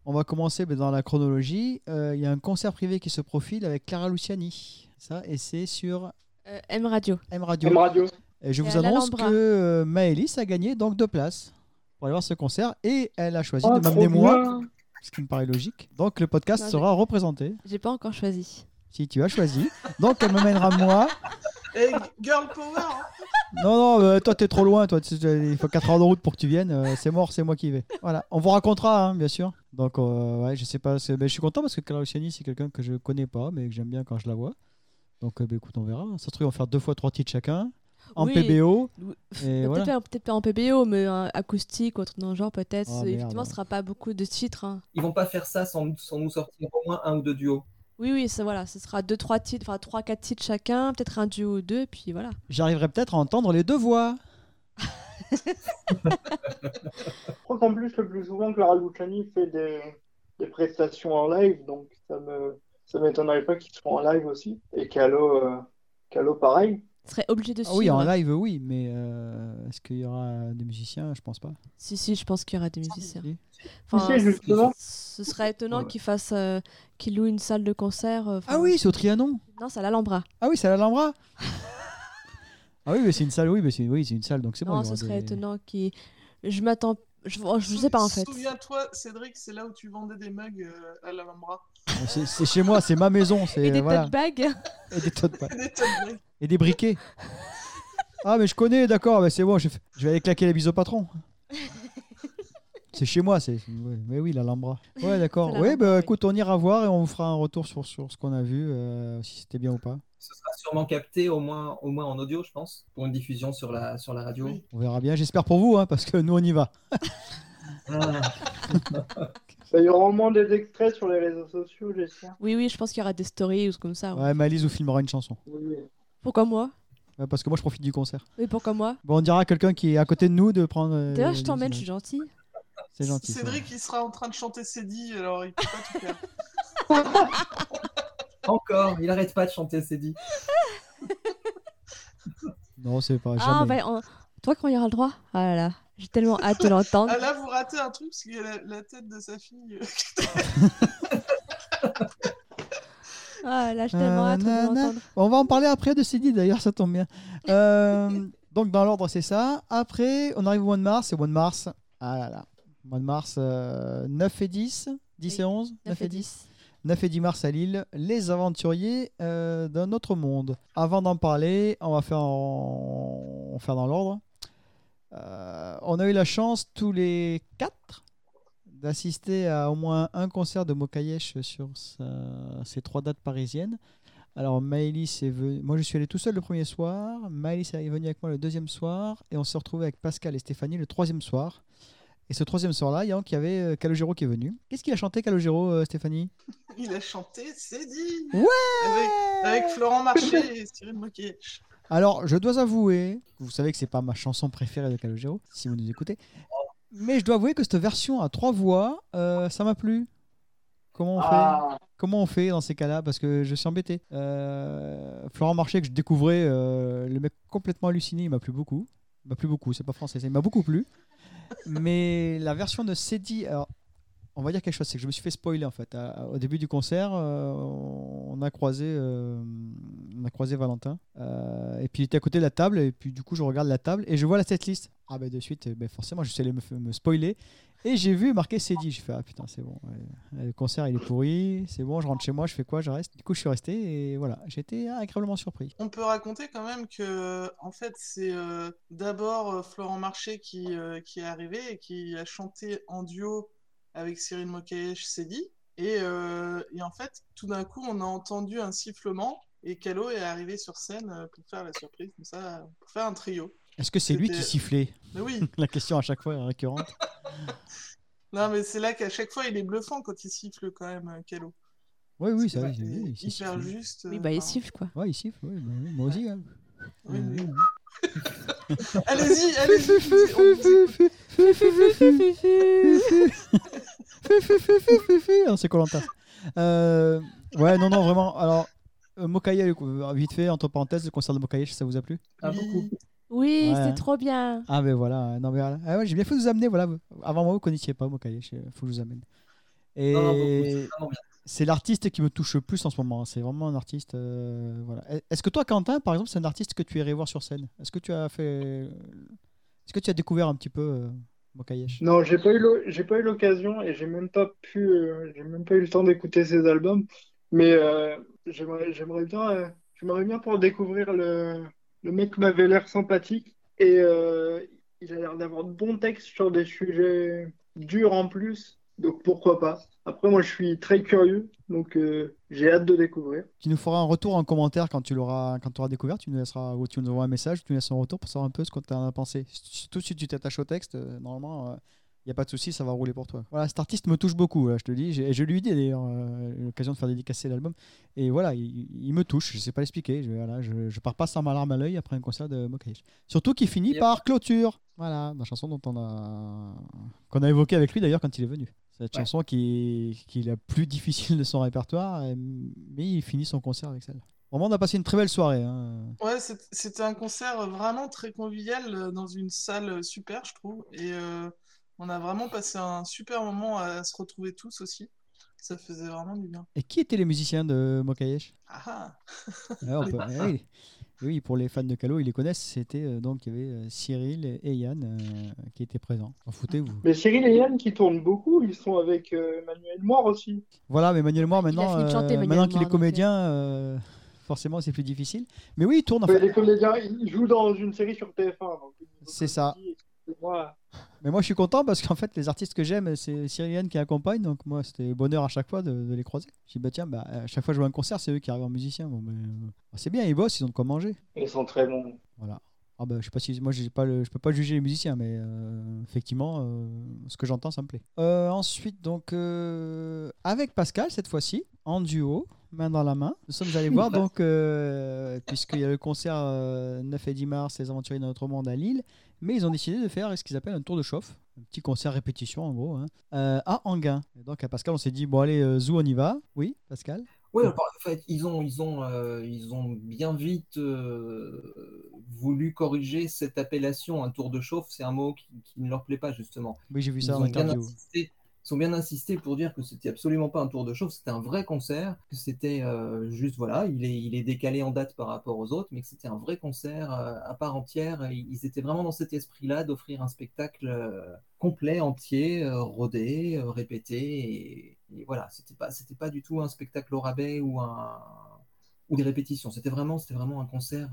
On va commencer ben, dans la chronologie. Euh, Il y a un concert privé qui se profile avec Clara Luciani. Ça, et c'est sur Euh, M Radio. M Radio. M Radio. Et je Et vous annonce que euh, Maëlys a gagné donc deux places pour aller voir ce concert et elle a choisi Oh, de m'amener moi, ce qui me paraît logique. Donc le podcast Non, sera représenté J'ai pas encore choisi. Si tu as choisi. Donc elle me mènera moi. Et Girl Power hein. Non, non, euh, toi, t'es trop loin. Toi, il faut 4 heures de route pour que tu viennes. euh, c'est mort, c'est moi qui vais. Voilà, on vous racontera, hein, bien sûr. Donc, euh, ouais, je sais pas. ben, je suis content parce que Clara Luciani, c'est quelqu'un que je connais pas, mais que j'aime bien quand je la vois. Donc, euh, ben, écoute, on verra. Ça se trouve, on va faire deux fois trois titres chacun. En Oui. PBO. Oui, Et Peut-être voilà. pas, peut-être pas en PBO, mais acoustique ou autre dans le genre, peut-être. Oh, Effectivement, merde. ce sera pas beaucoup de titres. hein. Ils vont pas faire ça sans, sans nous sortir au moins un ou deux duos. Oui, oui, ça, voilà, ce sera deux, trois titres, enfin trois, quatre titres chacun, peut-être un duo ou deux, puis voilà. J'arriverai peut-être à entendre les deux voix. Je crois qu'en plus, le plus souvent, Clara Luciani fait des, des prestations en live, donc ça me ça m'étonnerait pas qu'ils soient en live aussi. Et Calo, euh, Calo pareil. Serait obligé de Ah suivre. oui, en live, oui, mais euh, est-ce qu'il y aura des musiciens? Je pense pas. Si, si, je pense qu'il y aura des musiciens. Si. Enfin, ce serait étonnant Ouais. qu'ils fassent, euh, qu'ils louent une salle de concert. euh, Ah oui, c'est au Trianon. Non, c'est à l'Alhambra. Ah oui, c'est à l'Alhambra. ah oui, mais c'est une salle, oui, mais c'est oui, c'est une salle, donc c'est bon. Non, ce serait des- étonnant qu'ils. Je m'attends. Je, je sais pas en fait. Souviens-toi, Cédric, c'est là où tu vendais des mugs euh, à l'Alhambra. C'est chez moi, c'est ma maison. Et des voilà. tote bags. Et [LAUGHS] des tote bags. Et des briquets. Ah, mais je connais, d'accord, mais c'est bon, je, je vais aller claquer la bise au patron. C'est chez moi, c'est. ouais, Mais oui, l'Alhambra. Ouais, d'accord. C'est Oui, bah oui. écoute, on ira voir et on vous fera un retour sur, sur ce qu'on a vu, euh, si c'était bien ou pas. Ce sera sûrement capté au moins, au moins en audio, je pense, pour une diffusion sur la, sur la radio. Oui. On verra bien. J'espère pour vous, hein, parce que nous, on y va. Ah. [LAUGHS] Ça, il y aura au moins des extraits sur les réseaux sociaux, j'espère. Oui, oui, je pense qu'il y aura des stories ou comme ça. ouais. Ouais, Malise vous filmera une chanson. Oui, oui. Pourquoi moi? Ouais, parce que moi, je profite du concert. Oui, pourquoi moi? Bon, on dira à quelqu'un qui est à côté de nous de prendre. euh, D'ailleurs, je les t'emmène, je images. suis gentil. C'est gentil. Cédric, il sera en train de chanter Cédie, alors il peut pas tout faire. [LAUGHS] Encore, il arrête pas de chanter, c'est dit. Non, c'est pas. Ah, Jamais. bah, on- toi, quand il y aura le droit? Ah là là, j'ai tellement hâte de l'entendre. Ah là, vous ratez un truc parce qu'il y a la, la tête de sa fille. euh, [LAUGHS] Ah là, j'ai tellement hâte de Nanana. l'entendre. On va en parler après de CD d'ailleurs, ça tombe bien. Euh, donc dans l'ordre c'est ça. Après on arrive au mois de mars, c'est au mois de mars. Ah là là. Mois de mars euh, 9 et 10, 10 et Oui, 11, 9 et 10. 9 et 10 mars à Lille, les aventuriers euh, d'un autre monde. Avant d'en parler, on va faire, en... on va faire dans l'ordre. Euh, on a eu la chance tous les quatre d'assister à au moins un concert de Mokayesh sur sa- ces trois dates parisiennes. Alors Maëlys est venue, moi je suis allé tout seul le premier soir, Maëlys est venue avec moi le deuxième soir, et on s'est retrouvé avec Pascal et Stéphanie le troisième soir. Et ce troisième soir-là, il y avait euh, Calogero qui est venu. Qu'est-ce qu'il a chanté Calogero, euh, Stéphanie? Il a chanté Cédie Ouais avec, avec Florent Marché et Cyril Moquet. Alors, je dois avouer, vous savez que c'est pas ma chanson préférée de Calogero, si vous nous écoutez, mais je dois avouer que cette version à trois voix, euh, ça m'a plu. Comment on fait Ah, Comment on fait dans ces cas-là Parce que je suis embêté. Euh, Florent Marché, que je découvrais, euh, le mec complètement halluciné, il m'a plu beaucoup. Il m'a plu beaucoup, c'est pas français, ça, il m'a beaucoup plu. Mais la version de alors, on va dire quelque chose, c'est que je me suis fait spoiler en fait. Au début du concert, euh, on a croisé, euh, on a croisé Valentin, euh, et puis il était à côté de la table, et puis du coup je regarde la table et je vois la setlist. Ah ben de suite, ben forcément je suis allé me, spoiler. Et j'ai vu marqué Cédie. J'ai fait Ah putain, c'est bon. Le concert il est pourri. C'est bon, je rentre chez moi, je fais quoi Je reste. Du coup, je suis resté et voilà. Été agréablement surpris. On peut raconter quand même que, en fait, c'est d'abord Florent Marché qui est arrivé et qui a chanté en duo avec Cyril Mokayesh Cédie. Et, euh, et en fait, tout d'un coup, on a entendu un sifflement et Calo est arrivé sur scène euh, pour faire la surprise, comme ça, pour faire un trio. Est-ce que c'est lui qui sifflait Mais oui, [LAUGHS] La question à chaque fois est récurrente. [LAUGHS] non, mais c'est là qu'à chaque fois, il est bluffant quand il siffle quand même, euh, Calo. Oui, oui, ça, il, bah, il- il est il hyper siffle. juste. Oui, bah, il enfin, siffle quoi. Ouais, il siffle. oui, bah oui, moi aussi. hein. oui, Euh, oui. [LAUGHS] Allez-y, allez-y. Ah, c'est Colanta. Euh, ouais, non, non, vraiment. Alors, euh, Mokaye, euh, vite fait, entre parenthèses, le concert de Mokaye, ça vous a plu Ah, beaucoup. Oui, Ouais. c'est trop bien. Ah, ben voilà. Non, mais voilà. Ah ouais, j'ai bien fait de vous amener. Voilà. Avant moi, vous ne connaissiez pas Mokaye. Il faut que je vous amène. Et Non, non, beaucoup, c'est l'artiste qui me touche le plus en ce moment. C'est vraiment un artiste. euh, voilà. Est-ce que toi, Quentin, par exemple, c'est un artiste que tu irais voir sur scène? Est-ce que tu as fait. Est-ce que tu as découvert un petit peu euh, Mokayesh? Non, j'ai pas eu pas eu l'occasion et j'ai même pas pu, euh, j'ai même pas eu le temps d'écouter ses albums. Mais euh, j'aimerais, bien, euh, j'aimerais bien pour découvrir le, le mec m'avait l'air sympathique et il a l'air d'avoir de bons textes sur des sujets durs en plus. Donc pourquoi pas. Après, moi, je suis très curieux, donc j'ai hâte de découvrir. Tu nous feras un retour en commentaire quand tu l'auras quand tu auras découvert. Tu nous laisseras ou tu nous envoies un message, tu nous laisses un retour pour savoir un peu ce que tu en as pensé. Surtout si tu t'attaches au texte, euh, normalement, il n'y a pas de souci, ça va rouler pour toi. Voilà, cet artiste me touche beaucoup, je te le dis. J'ai- Et je lui ai dit d'ailleurs, euh, l'occasion de faire dédicacer l'album. Et voilà, il, il me touche, je sais pas l'expliquer. Je, voilà, je, je pars pas sans ma larme à l'œil après un concert de Mokaïch. Surtout qu'il finit Yep. par clôture. Voilà, la chanson dont on a qu'on a évoqué avec lui d'ailleurs quand il est venu. Cette Ouais. chanson qui est, qui est la plus difficile de son répertoire, euh, mais il finit son concert avec celle. Vraiment, on a passé une très belle soirée. hein. Ouais, c'était un concert vraiment très convivial euh, dans une salle super, je trouve. Et euh, on a vraiment passé un super moment à se retrouver tous aussi. Ça faisait vraiment du bien. Et qui étaient les musiciens de Mokayesh? Ah ah. Ouais, on [LAUGHS] peut- oui. Pour les fans de Calo, ils les connaissent. C'était euh, donc il y avait euh, Cyril et Yann euh, qui étaient présents. En foutez-vous. Mais Cyril et Yann qui tournent beaucoup, ils sont avec euh, Manuel Moire aussi. Voilà, mais Manuel Moore, Il a maintenant, chanter, euh, Manuel maintenant qu'il est comédien, euh, forcément c'est plus difficile. Mais oui, il tourne. Ouais, Enfin, les comédiens, ils jouent dans une série sur TF1. donc, C'est ça. Moi, Mais moi, je suis content parce qu'en fait, les artistes que j'aime, c'est Cyrienne qui accompagne. Donc, moi, c'était bonheur à chaque fois de, de les croiser. Je dis, bah tiens, bah, à chaque fois que je vois un concert, c'est eux qui arrivent en musicien. Bon, bah, c'est bien, ils bossent, ils ont de quoi manger. ils sont très bons. Voilà. Ah bah, je sais pas si moi j'ai pas le, je peux pas juger les musiciens, mais euh, effectivement, euh, ce que j'entends, ça me plaît. Euh, ensuite, donc euh, avec Pascal cette fois-ci, en duo, main dans la main, nous sommes allés voir [LAUGHS] donc euh, puisqu'il y a le concert euh, 9 et 10 mars, les aventuriers dans notre monde à Lille, mais ils ont décidé de faire ce qu'ils appellent un tour de chauffe, un petit concert répétition en gros, hein, euh, à Anguin. Et donc à Pascal, on s'est dit bon allez, euh, Zou, on y va. Oui, Pascal? Oui, en fait, ils ont, ils ont, euh, ils ont bien vite euh, voulu corriger cette appellation, un tour de chauffe, c'est un mot qui, qui ne leur plaît pas justement. Oui, j'ai vu Ils ça en bien interview. insisté, ils ont bien insisté pour dire que c'était absolument pas un tour de chauffe, c'était un vrai concert, que c'était euh, juste voilà, il est, il est décalé en date par rapport aux autres, mais que c'était un vrai concert euh, à part entière. Ils étaient vraiment dans cet esprit-là d'offrir un spectacle euh, complet, entier, rodé, répété, et, voilà, c'était pas, c'était pas du tout un spectacle au rabais ou un ou des répétitions. C'était vraiment, c'était vraiment un concert.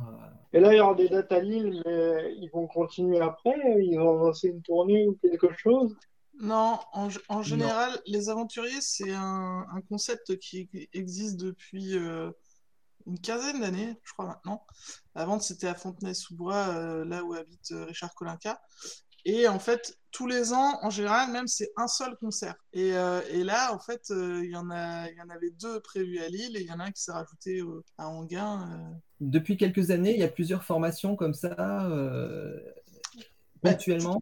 Et là, il y aura des dates à Lille, mais ils vont continuer après. Ils vont lancer une tournée ou quelque chose? Non, en, général, les aventuriers, c'est un, un concept qui existe depuis euh, une quinzaine d'années, je crois maintenant. Avant, c'était à Fontenay-sous-Bois, euh, là où habite euh, Richard Colinca. Et en fait, tous les ans, en général, même, c'est un seul concert. Et, euh, et là, en fait, euh, il y en a, il y en avait deux prévus à Lille et il y en a un qui s'est rajouté euh, à Anguin. euh. Depuis quelques années, il y a plusieurs formations comme ça, euh, ponctuellement?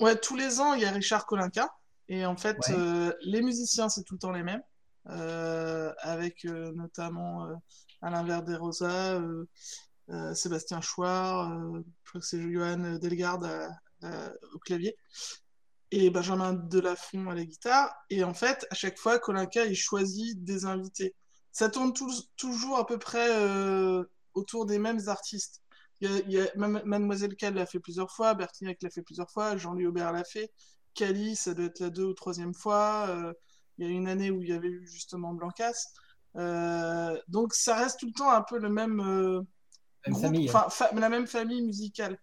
Ouais, tous les ans, il y a Richard Colinca. Et en fait, Ouais. euh, les musiciens, c'est tout le temps les mêmes. euh, avec euh, notamment Alain Verderosa, Sébastien Chouard, je crois que c'est Johan Delgarde à- à- au clavier, et Benjamin Delafont à la guitare. Et en fait, à chaque fois, Colinca, il choisit des invités. Ça tourne toujours à peu près autour des mêmes artistes. Il y a, il y a- Mam- Mademoiselle Cal l'a fait plusieurs fois, Bertignac l'a fait plusieurs fois, Jean-Louis Aubert l'a fait, Cali, ça doit être la deux ou troisième fois. euh, il y a une année où il y avait eu justement Blancas. Euh, donc ça reste tout le temps un peu le même euh, Même groupe, famille, hein. enfin fa- la même famille musicale.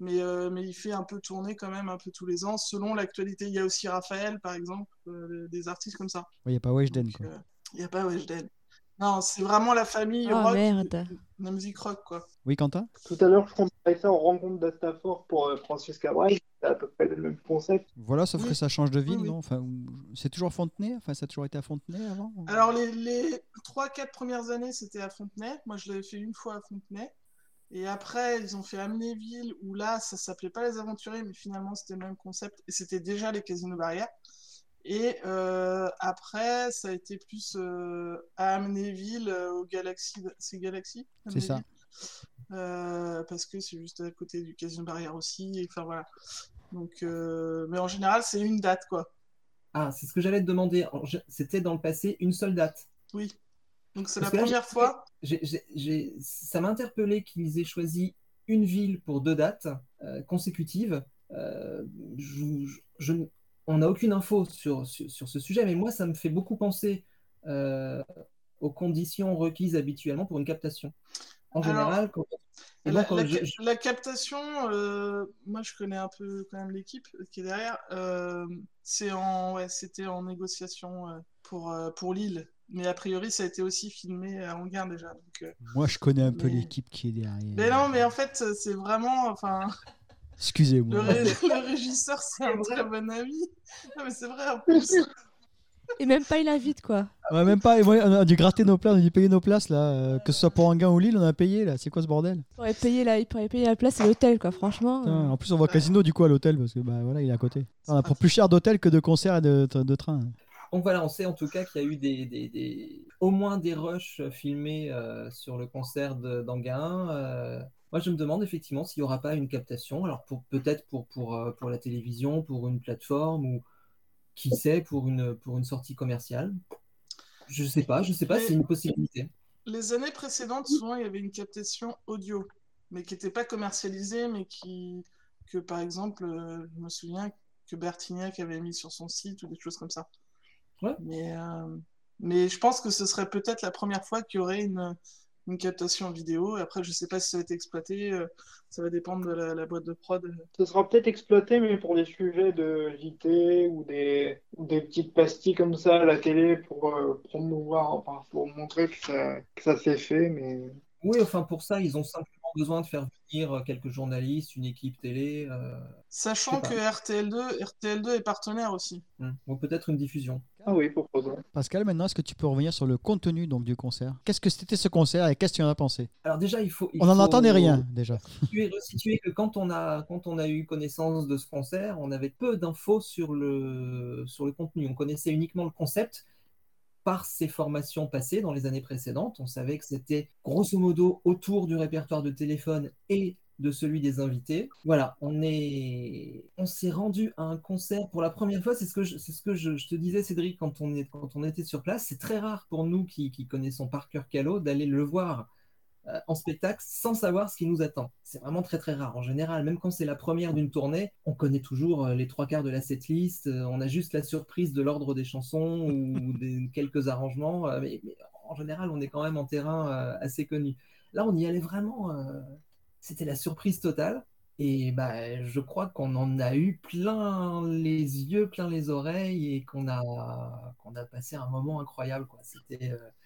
Mais, euh, mais il fait un peu tourner quand même un peu tous les ans, selon l'actualité. Il y a aussi Raphaël, par exemple, euh, des artistes comme ça. Il n'y a pas Weshden. Euh, Il n'y a pas Weshden. Non, c'est vraiment la famille Oh rock, merde. la musique rock, quoi. Oui, Quentin? Tout à l'heure, je comparais ça aux rencontres d'Astafor pour euh, Francis Cabrel. C'est à peu près le même concept. Voilà, sauf Oui. que ça change de ville, Oui, oui. non? Enfin, C'est toujours Fontenay? Enfin, ça a toujours été à Fontenay avant ou- Alors, les, les 3-4 premières années, c'était à Fontenay. Moi, je l'avais fait une fois à Fontenay. Et après, ils ont fait Amnéville, où là, ça s'appelait pas les aventuriers, mais finalement, c'était le même concept. Et c'était déjà les casinos barrières. Et euh, après, ça a été plus euh, à Amnéville, euh, au Galaxy. C'est Galaxy C'est ça. Euh, parce que c'est juste à côté du casino barrière aussi. Et enfin, voilà. Donc, euh, mais en général, c'est une date, quoi. Ah, c'est ce que j'allais te demander. C'était dans le passé une seule date. Oui. Donc, c'est la première fois. ça m'a interpellé qu'ils aient choisi une ville pour deux dates euh, consécutives. Euh, je- je- je- on n'a aucune info sur, sur, sur ce sujet, mais moi, ça me fait beaucoup penser euh, aux conditions requises habituellement pour une captation. En Alors, général, quand, et La, quand la- je- je- la captation, euh, moi je connais un peu quand même l'équipe qui est derrière. euh, c'est en, ouais, c'était en négociation euh, pour, euh, pour Lille. Mais a priori, ça a été aussi filmé à Anguin déjà. Donc, euh, Moi, je connais un peu l'équipe qui est derrière. Mais non, mais en fait, c'est vraiment. Enfin, le, Excusez-moi. ré- le régisseur, c'est un très bon ami. Non, mais c'est vrai en plus. Et même pas il invite quoi. Ouais, même pas. et on a dû gratter nos places, on a dû payer nos places là. euh, que ce soit pour Anguin ou Lille, on a payé là. C'est quoi ce bordel? Il pourrait payer la, il pourrait payer la place à l'hôtel quoi. Franchement. Putain, euh, En plus, on au casino du coup à l'hôtel parce que bah voilà, il est à côté. On a pour plus cher d'hôtel que de concert et de, de train. Donc voilà, on sait en tout cas qu'il y a eu des, des- des- au moins des rushs filmés euh, sur le concert de- d'Anguin. Euh, moi, je me demande effectivement s'il n'y aura pas une captation. Alors pour peut-être pour, pour, euh, pour la télévision, pour une plateforme ou qui sait pour une, pour une sortie commerciale. Je sais pas, je sais pas, c'est une possibilité. Les années précédentes, souvent, il y avait une captation audio, mais qui n'était pas commercialisée, mais qui, que par exemple, euh, je me souviens que Bertignac avait mis sur son site ou des choses comme ça. Ouais. Mais, euh, mais je pense que ce serait peut-être la première fois qu'il y aurait une, une captation vidéo. Et après, je sais pas si ça va être exploité. euh, ça va dépendre de la, la boîte de prod. Ce sera peut-être exploité, mais pour des sujets de JT ou des, petites pastilles comme ça à la télé pour euh, promouvoir, enfin, pour montrer que ça, que ça s'est fait. Mais Oui, enfin pour ça, ils ont simplement besoin de faire venir euh, quelques journalistes, une équipe télé, euh, Sachant que sais RTL2, RTL2 est partenaire aussi. ou peut-être une diffusion. ah oui, pourquoi pas. Pascal, maintenant, est-ce que tu peux revenir sur le contenu donc, du concert? Qu'est-ce que c'était ce concert et qu'est-ce que tu en as pensé? Alors déjà, il faut. il On n'en faut entendait rien déjà. [LAUGHS] Situer, resituer que quand on a quand on a eu connaissance de ce concert, on avait peu d'infos sur le sur le contenu. On connaissait uniquement le concept par ses formations passées dans les années précédentes. On savait que c'était grosso modo autour du répertoire de téléphone et de celui des invités. Voilà, on est, on s'est rendu à un concert pour la première fois. C'est ce que je, c'est ce que je, te disais, Cédric, quand on est, quand on était sur place. C'est très rare pour nous qui, qui connaissons par cœur d'aller le voir euh, en spectacle sans savoir ce qui nous attend. C'est vraiment très très rare. En général, même quand c'est la première d'une tournée, on connaît toujours euh, les trois quarts de la setlist. euh, on a juste la surprise de l'ordre des chansons ou [LAUGHS] des, quelques arrangements. mais, mais en général, on est quand même en terrain assez connu. Là, on y allait vraiment. c'était la surprise totale. Et bah, je crois qu'on en a eu plein les yeux, plein les oreilles et qu'on a, qu'on a passé un moment incroyable. Quoi. C'était, euh, c'était,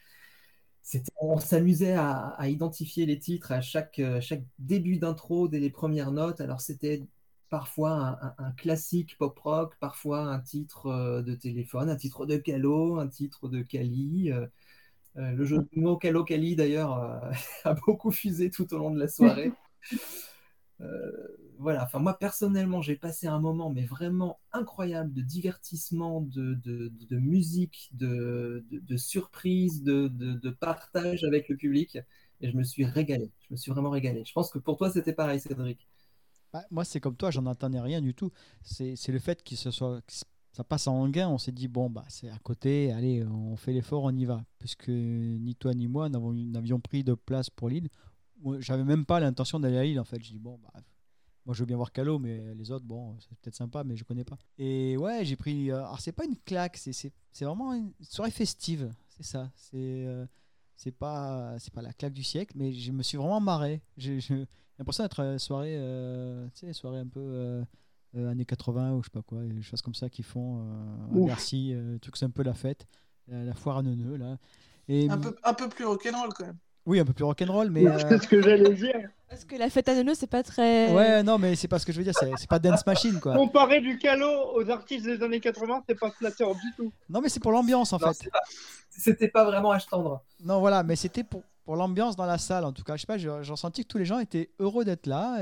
on s'amusait à, identifier les titres à chaque, euh, début d'intro, dès les premières notes. Alors c'était parfois un, classique pop rock, parfois un titre euh, de téléphone, un titre de Calo, un titre de Kali. euh, euh, le jeu de mots Calo Kali d'ailleurs euh, [LAUGHS] a beaucoup fusé tout au long de la soirée. [LAUGHS] Euh, voilà, enfin moi personnellement j'ai passé un moment mais vraiment incroyable de divertissement, de, musique, de, de, surprise, de, partage avec le public et je me suis régalé, je me suis vraiment régalé. Je pense que pour toi c'était pareil Cédric. Bah, moi, c'est comme toi, j'en entendais rien du tout. C'est le fait que soit, ça passe en gain. On s'est dit, bon, bah, c'est à côté, allez, on fait l'effort, on y va. Puisque ni toi ni moi n'avions pris de place pour Lille. J'avais même pas l'intention d'aller à Lille, en fait. Je dis, bon, bah, moi, je veux bien voir Calo, mais les autres, bon, c'est peut-être sympa, mais je connais pas. Et ouais, j'ai pris. euh, alors, c'est pas une claque, c'est c'est- c'est vraiment une soirée festive. C'est ça. C'est. euh, c'est pas, c'est pas la claque du siècle, mais je me suis vraiment marré. J'ai j'ai l'impression d'être une soirée, euh, tu sais, soirée un peu euh, euh, années 80 ou je sais pas quoi, des choses comme ça qui font euh, truc c'est un peu la fête, la, la foire à neuneux là. Et Un peu, un peu plus rock'n'roll quand même. Oui, un peu plus rock'n'roll, mais euh, C'est ce que j'allais dire. Parce que la fête à Neuneu, c'est pas très. ouais, non, mais c'est pas ce que je veux dire, c'est pas dance machine quoi. Comparer du Calo aux artistes des années 80, c'est pas flatteur du tout. Non, mais c'est pour l'ambiance en Non, fait. c'est pas- C'était pas vraiment à tendre. Non, voilà, mais c'était pour, pour l'ambiance dans la salle, en tout cas. Je sais pas, j'ai ressenti que tous les gens étaient heureux d'être là.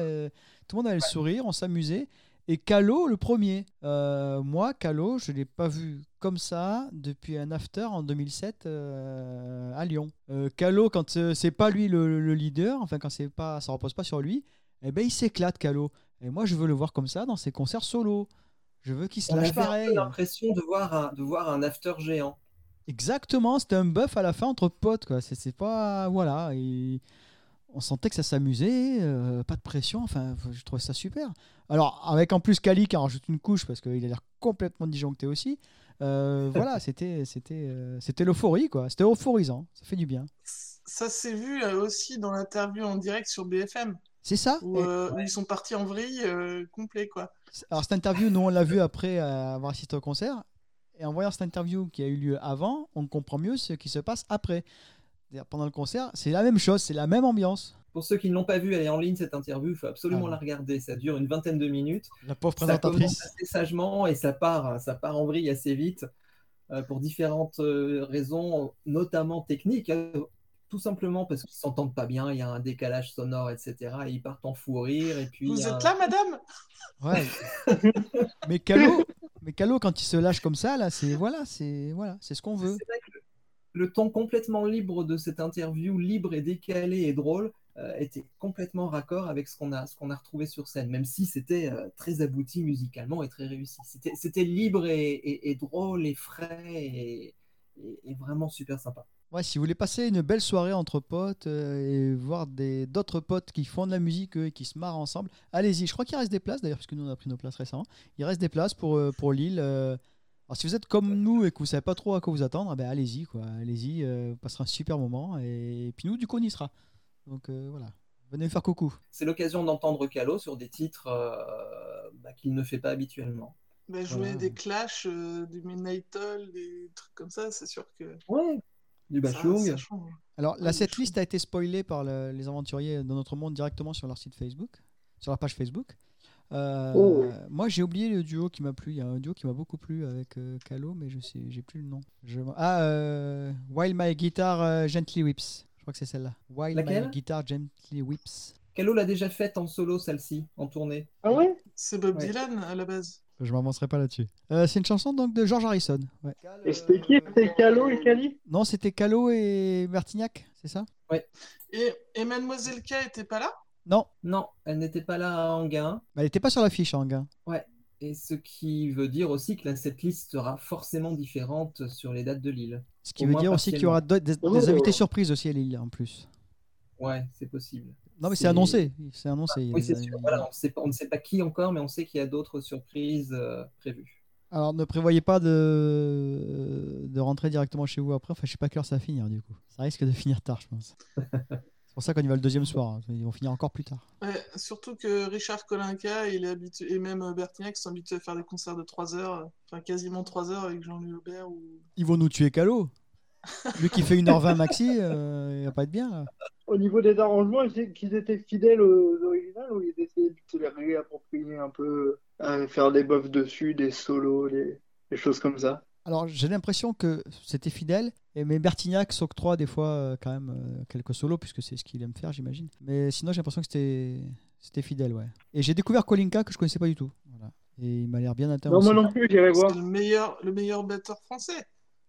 tout le monde avait le sourire, on s'amusait. Et Calo, le premier. Euh, moi, Calo, je ne l'ai pas vu comme ça depuis un after en 2007 euh, à Lyon. Euh, Calo, quand euh, c'est pas lui le, le leader, enfin, quand c'est pas, ça repose pas sur lui, eh ben, il s'éclate, Calo. Et moi, je veux le voir comme ça dans ses concerts solo. Je veux qu'il se On lâche pareil. l'impression de voir un, de voir un after géant. Exactement, c'était un buff à la fin entre potes, quoi. C'est c'est pas. Voilà. et on sentait que ça s'amusait, euh, pas de pression, enfin, je trouvais ça super. Alors, avec en plus Kali qui en rajoute une couche parce qu'il a l'air complètement disjoncté aussi. euh, [LAUGHS] voilà, c'était c'était euh, c'était l'euphorie, quoi. C'était euphorisant, ça fait du bien. Ça s'est vu aussi dans l'interview en direct sur BFM, C'est ça? Où, Et- où ils sont partis en vrille complet, quoi. Alors, cette interview, nous, on l'a vu après avoir assisté au concert. Et en voyant cette interview qui a eu lieu avant, on comprend mieux ce qui se passe après. C'est-à-dire, Pendant le concert, c'est la même chose, c'est la même ambiance. Pour ceux qui ne l'ont pas vu, elle est en ligne cette interview, il faut absolument Ah. la regarder. Ça dure une vingtaine de minutes. La pauvre Ça présentatrice. commence assez sagement et ça part, ça part en vrille assez vite euh, pour différentes euh, raisons, notamment techniques. hein. Tout simplement parce qu'ils s'entendent pas bien, il y a un décalage sonore, etc. Et ils partent en fou rire. Et puis, Vous euh, êtes là, madame? Ouais. [LAUGHS] mais Calo, mais Calo, quand il se lâche comme ça, là, c'est voilà, c'est voilà, c'est ce qu'on veut. C'est vrai le, ton complètement libre de cette interview, libre et décalé et drôle, euh, était complètement raccord avec ce qu'on a, qu'on a retrouvé sur scène, même si c'était euh, très abouti musicalement et très réussi. C'était, libre et, drôle et frais et, vraiment super sympa. Ouais, si vous voulez passer une belle soirée entre potes euh, et voir d'autres potes qui font de la musique eux, et qui se marrent ensemble, allez-y. Je crois qu'il reste des places d'ailleurs, parce que nous on a pris nos places récemment. Il reste des places pour, pour Lille. Euh, Alors si vous êtes comme nous et que vous savez pas trop à quoi vous attendre, eh ben allez-y quoi, allez-y, euh, vous passerez un super moment et, puis nous du coup on y sera. Donc euh, voilà, venez faire coucou. C'est l'occasion d'entendre Calo sur des titres euh, bah, qu'il ne fait pas habituellement. Bah, jouer Voilà. des Clash, euh, du Midnight Oil, des trucs comme ça, c'est sûr que Ouais, du Bachung. ça change. Alors Ah, la setlist a été spoilée par le- les aventuriers dans notre monde directement sur leur site Facebook, sur leur page Facebook. Euh, Oh. Moi j'ai oublié le duo qui m'a plu, il y a un duo qui m'a beaucoup plu avec euh, Calo, mais je sais, j'ai plus le nom. Je- Ah, euh, While My Guitar euh, Gently Whips, je crois que c'est celle-là. While Laquelle? My Guitar Gently Whips. Calo l'a déjà faite en solo, celle-ci, en tournée. Ah ouais? C'est Bob Ouais. Dylan à la base. Je m'avancerai pas là-dessus. Euh, c'est une chanson donc de George Harrison. ouais. Et c'était qui? C'était Calo et Cali Non, c'était Calo et Bertignac, c'est ça? Et, et Mademoiselle K était pas là? Non, Non, elle n'était pas là à Anguin. elle n'était pas sur l'affiche en gain. Et ce qui veut dire aussi que la setlist sera forcément différente sur les dates de Lille. Ce qui Au veut dire aussi qu'il y aura des, Oh. des invités surprises aussi à Lille en plus. Ouais, c'est possible. Non mais c'est annoncé, c'est annoncé. Oui, c'est sûr. Voilà, on, sait pas, on ne sait pas qui encore, mais on sait qu'il y a d'autres surprises euh, prévues. Alors ne prévoyez pas de, de rentrer directement chez vous après. Enfin, je sais pas quelle heure ça va finir du coup. Ça risque de finir tard, je pense. [LAUGHS] c'est pour ça qu'on y va le deuxième soir. hein. Ils vont finir encore plus tard. Ouais, surtout que Richard Kolinka il est habitué, et même Bertignac sont habitués à faire des concerts de 3 heures, enfin quasiment 3 heures avec Jean-Louis Aubert. Ou... Ils vont nous tuer Calo. Lui qui fait 1h20 maxi, euh, il va pas être bien. là. Au niveau des arrangements, ils étaient- qu'ils étaient fidèles aux originales ou ils essayaient de se les réapproprier un peu, à faire des buffs dessus, des solos, des, des choses comme ça? Alors j'ai l'impression que c'était fidèle, et mais Bertignac s'octroie des fois euh, quand même euh, quelques solos puisque c'est ce qu'il aime faire, j'imagine. Mais sinon j'ai l'impression que c'était c'était fidèle, ouais. Et j'ai découvert Kolinka que je connaissais pas du tout. Voilà. Et il m'a l'air bien atteint Non, aussi. moi non plus, j'irai voir. C'est le meilleur, le meilleur batteur français.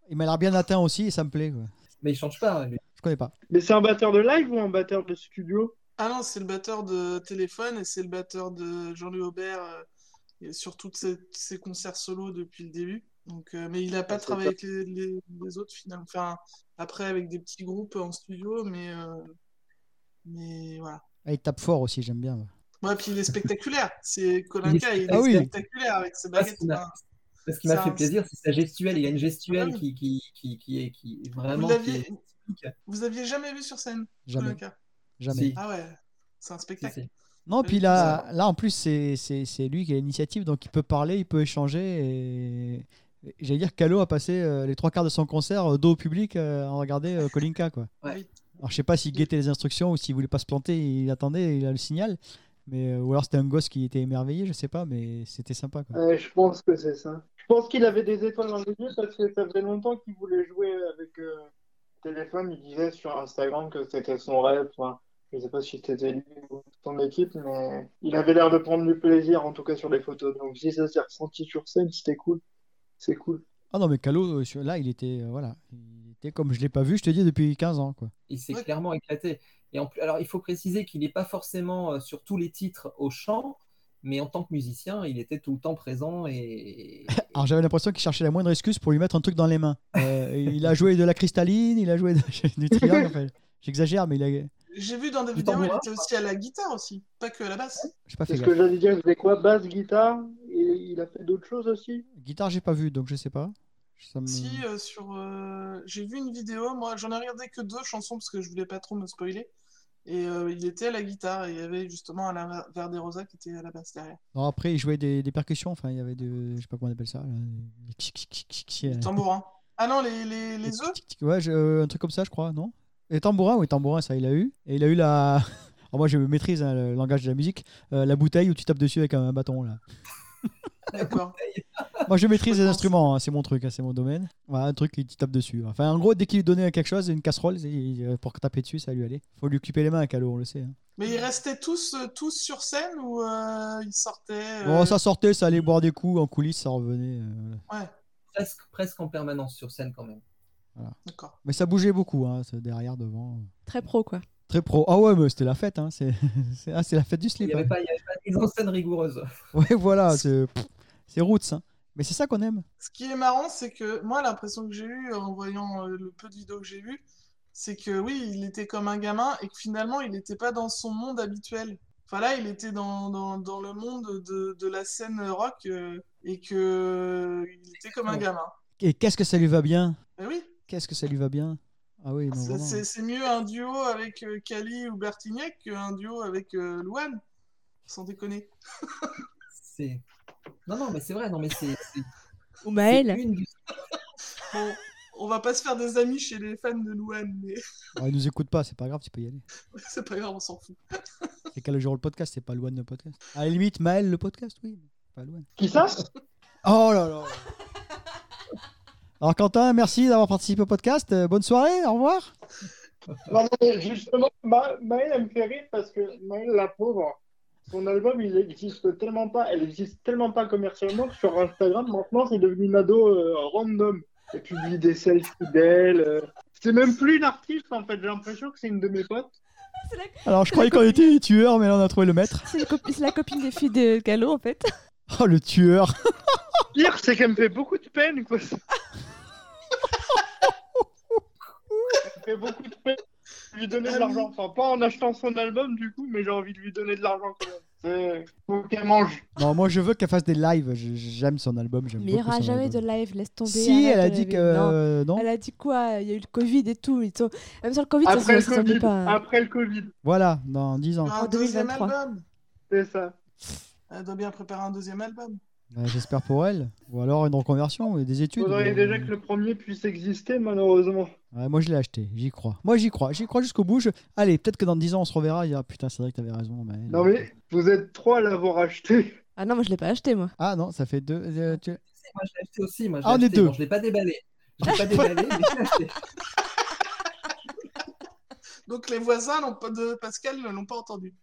Il m'a l'air bien atteint aussi et ça me plaît. Quoi. Mais il change pas, lui. Je connais pas. Mais c'est un batteur de live ou un batteur de studio? Ah non, c'est le batteur de téléphone et c'est le batteur de Jean-Louis Aubert euh, et sur tous ses, ses concerts solo depuis le début. Donc, euh, mais il n'a pas Ah, c'est travaillé avec les, les- les autres finalement. Enfin, après avec des petits groupes en studio, mais, euh, mais voilà. Ah, il tape fort aussi, j'aime bien. ouais. Puis il est spectaculaire. C'est [LAUGHS] Kolinka, il est, Ah oui. spectaculaire avec ses Ah, ce baguettes. qui m'a- Enfin, Ce qui m'a fait un- plaisir, c'est sa gestuelle. Il y a une gestuelle Ah oui. qui, qui, qui, qui est, qui est vous vraiment. qui l'aviez, est vous aviez jamais vu sur scène Jamais. Kolinka? Jamais. Si. Ah ouais, c'est un spectacle. si. Non, puis là, là en plus, c'est c'est- c'est lui qui a l'initiative, donc il peut parler, il peut échanger. Et j'allais dire, Calo a passé euh, les trois quarts de son concert euh, dos au public euh, à regarder euh, Kolinka. Quoi. [LAUGHS] Ouais. Alors je sais pas s'il guettait les instructions ou s'il voulait pas se planter, il attendait, il a le signal. Mais, ou alors c'était un gosse qui était émerveillé, je sais pas, mais c'était sympa. Quoi. Ouais, je pense que c'est ça. Je pense qu'il avait des étoiles dans les yeux parce que ça faisait longtemps qu'il voulait jouer avec euh, téléphone. Il disait sur Instagram que c'était son rêve. Enfin, je sais pas si c'était lui ou son équipe, mais il avait l'air de prendre du plaisir, en tout cas sur les photos. Donc si ça s'est ressenti sur scène, c'était cool. C'est cool. Ah non, mais Calo, euh, là, il était, euh, voilà, il était comme je l'ai pas vu, je te dis, depuis 15 ans. Quoi. Il s'est Ouais. clairement éclaté. Et en plus, alors, il faut préciser qu'il n'est pas forcément euh, sur tous les titres au chant, mais en tant que musicien, il était tout le temps présent et. [LAUGHS] Alors j'avais l'impression qu'il cherchait la moindre excuse pour lui mettre un truc dans les mains. Euh, il a joué de la cristalline, il a joué de- [LAUGHS] du triangle. enfin, J'exagère, mais il a. J'ai vu dans des vidéos, il était aussi à la guitare aussi, pas que à la basse. Pas C'est fait ce gaffe. que j'allais dire. Il faisait quoi Basse, guitare Et il a fait d'autres choses aussi Guitare, j'ai pas vu, donc je sais pas. Ça me- Si, euh, sur. euh, J'ai vu une vidéo, moi j'en ai regardé que deux chansons parce que je voulais pas trop me spoiler. Et euh, il était à la guitare et il y avait justement Alain Verderosa qui était à la basse derrière. Non, après, il jouait des, des percussions, enfin, il y avait de. Je sais pas comment on appelle ça. là, des euh, tambourins. Ah non, les, les, les œufs Ouais, je- euh, un truc comme ça, je crois, non Et tambourins, oui, tambourins, ça, il a eu. Et il a eu la. Alors [LAUGHS] moi, je maîtrise hein, le langage de la musique. euh, la bouteille où tu tapes dessus avec un bâton, là. [LAUGHS] D'accord. Moi, je maîtrise Je les instruments, hein, c'est mon truc, hein, c'est mon domaine. Voilà, un truc qui tu tapes dessus. Enfin, en gros, dès qu'il lui donnait quelque chose, une casserole, il- pour taper dessus, ça lui allait. Faut lui occuper les mains Calo, on le sait. hein. Mais ils restaient tous, euh, tous sur scène ou euh, ils sortaient euh, Bon, ça sortait, ça allait boire des coups en coulisses, ça revenait. euh. Ouais, presque, presque en permanence sur scène quand même. D'accord. Mais ça bougeait beaucoup, hein, derrière, devant. Très pro, quoi. Très pro. Ah ouais, mais c'était la fête, hein. c'est [LAUGHS] c'est- ah, la fête du Il slip. n'y avait, hein. il avait pas de mise en scène rigoureuse. [LAUGHS] Ouais, voilà, c'est roots. hein. Mais c'est ça qu'on aime. Ce qui est marrant, c'est que moi, l'impression que j'ai eue en voyant euh, le peu de vidéos que j'ai vues, c'est que oui, il était comme un gamin et que finalement, il n'était pas dans son monde habituel. Enfin là, il était dans, dans, dans le monde de, de la scène rock euh, et que il était comme un gamin. Et qu'est-ce que ça lui va bien? Eh oui, Qu'est-ce que ça lui va bien? Ah oui, non, c'est- vraiment. c'est c'est mieux un duo avec euh, Kali ou Bertignac qu'un duo avec euh, Louane. Sans déconner. [LAUGHS] C'est. Non, non, mais c'est vrai, non, mais c'est. c'est- [LAUGHS] Ou Maël. une [LAUGHS] Bon, on va pas se faire des amis chez les fans de Louane, mais Ah, il nous écoute pas, c'est pas grave, tu peux y aller. c'est pas grave, on s'en fout. C'est qu'à le jour le podcast, c'est pas loin le podcast. À la limite, Maël le podcast, oui, pas loin. Qui ça? Oh là là Alors Quentin, merci d'avoir participé au podcast. Euh, bonne soirée, au revoir. Non, mais justement, Ma- Maëlle, elle me fait rire parce que Maëlle, la pauvre, son album, il existe tellement pas, elle existe tellement pas commercialement que sur Instagram, maintenant, c'est devenu une ado euh, random. Elle publie des selfies d'elle. euh. C'est même plus une artiste, en fait. J'ai l'impression que c'est une de mes potes. La, Alors je croyais qu'on était les tueurs, mais là on a trouvé le maître. c'est la copi- c'est la copine des filles de Gallo en fait. Oh le tueur [LAUGHS] Pire, c'est qu'elle me fait beaucoup de peine, quoi. [LAUGHS] Elle me fait beaucoup de peine de lui donner de l'argent. Enfin, pas en achetant son album, du coup, mais j'ai envie de lui donner de l'argent quand même. C'est... Faut qu'elle mange. Non, moi je veux qu'elle fasse des lives. Je- J'aime son album. j'aime Mais il n'y beaucoup aura son jamais de live, laisse tomber. Si, arrête elle a de dit que Non. euh, non. Elle a dit quoi? Il y a eu le Covid et tout. Ils sont... Même sur le Covid, ça Après le se dit Covid. pas. Après le Covid. Voilà, dans 10 ans. Un deuxième 2023. album. C'est ça. Elle doit bien préparer un deuxième album. J'espère pour elle. Ou alors une reconversion ou des études. Faudrait mais- déjà que le premier puisse exister, malheureusement. Ouais, moi je l'ai acheté, j'y crois. Moi j'y crois, j'y crois jusqu'au bout. Je- Allez, peut-être que dans 10 ans on se reverra. Il y a putain, c'est vrai que t'avais raison. Non mais, vous êtes trois à l'avoir acheté. Ah non, moi je l'ai pas acheté moi. Ah non, ça fait deux. euh, tu- Moi, je l'ai acheté aussi. Moi, je Ah, on est acheté. deux. Bon, je l'ai pas déballé. Je l'ai [LAUGHS] pas déballé, mais je l'ai acheté. [LAUGHS] Donc les voisins n'ont pas de Pascal ne l'ont pas entendu.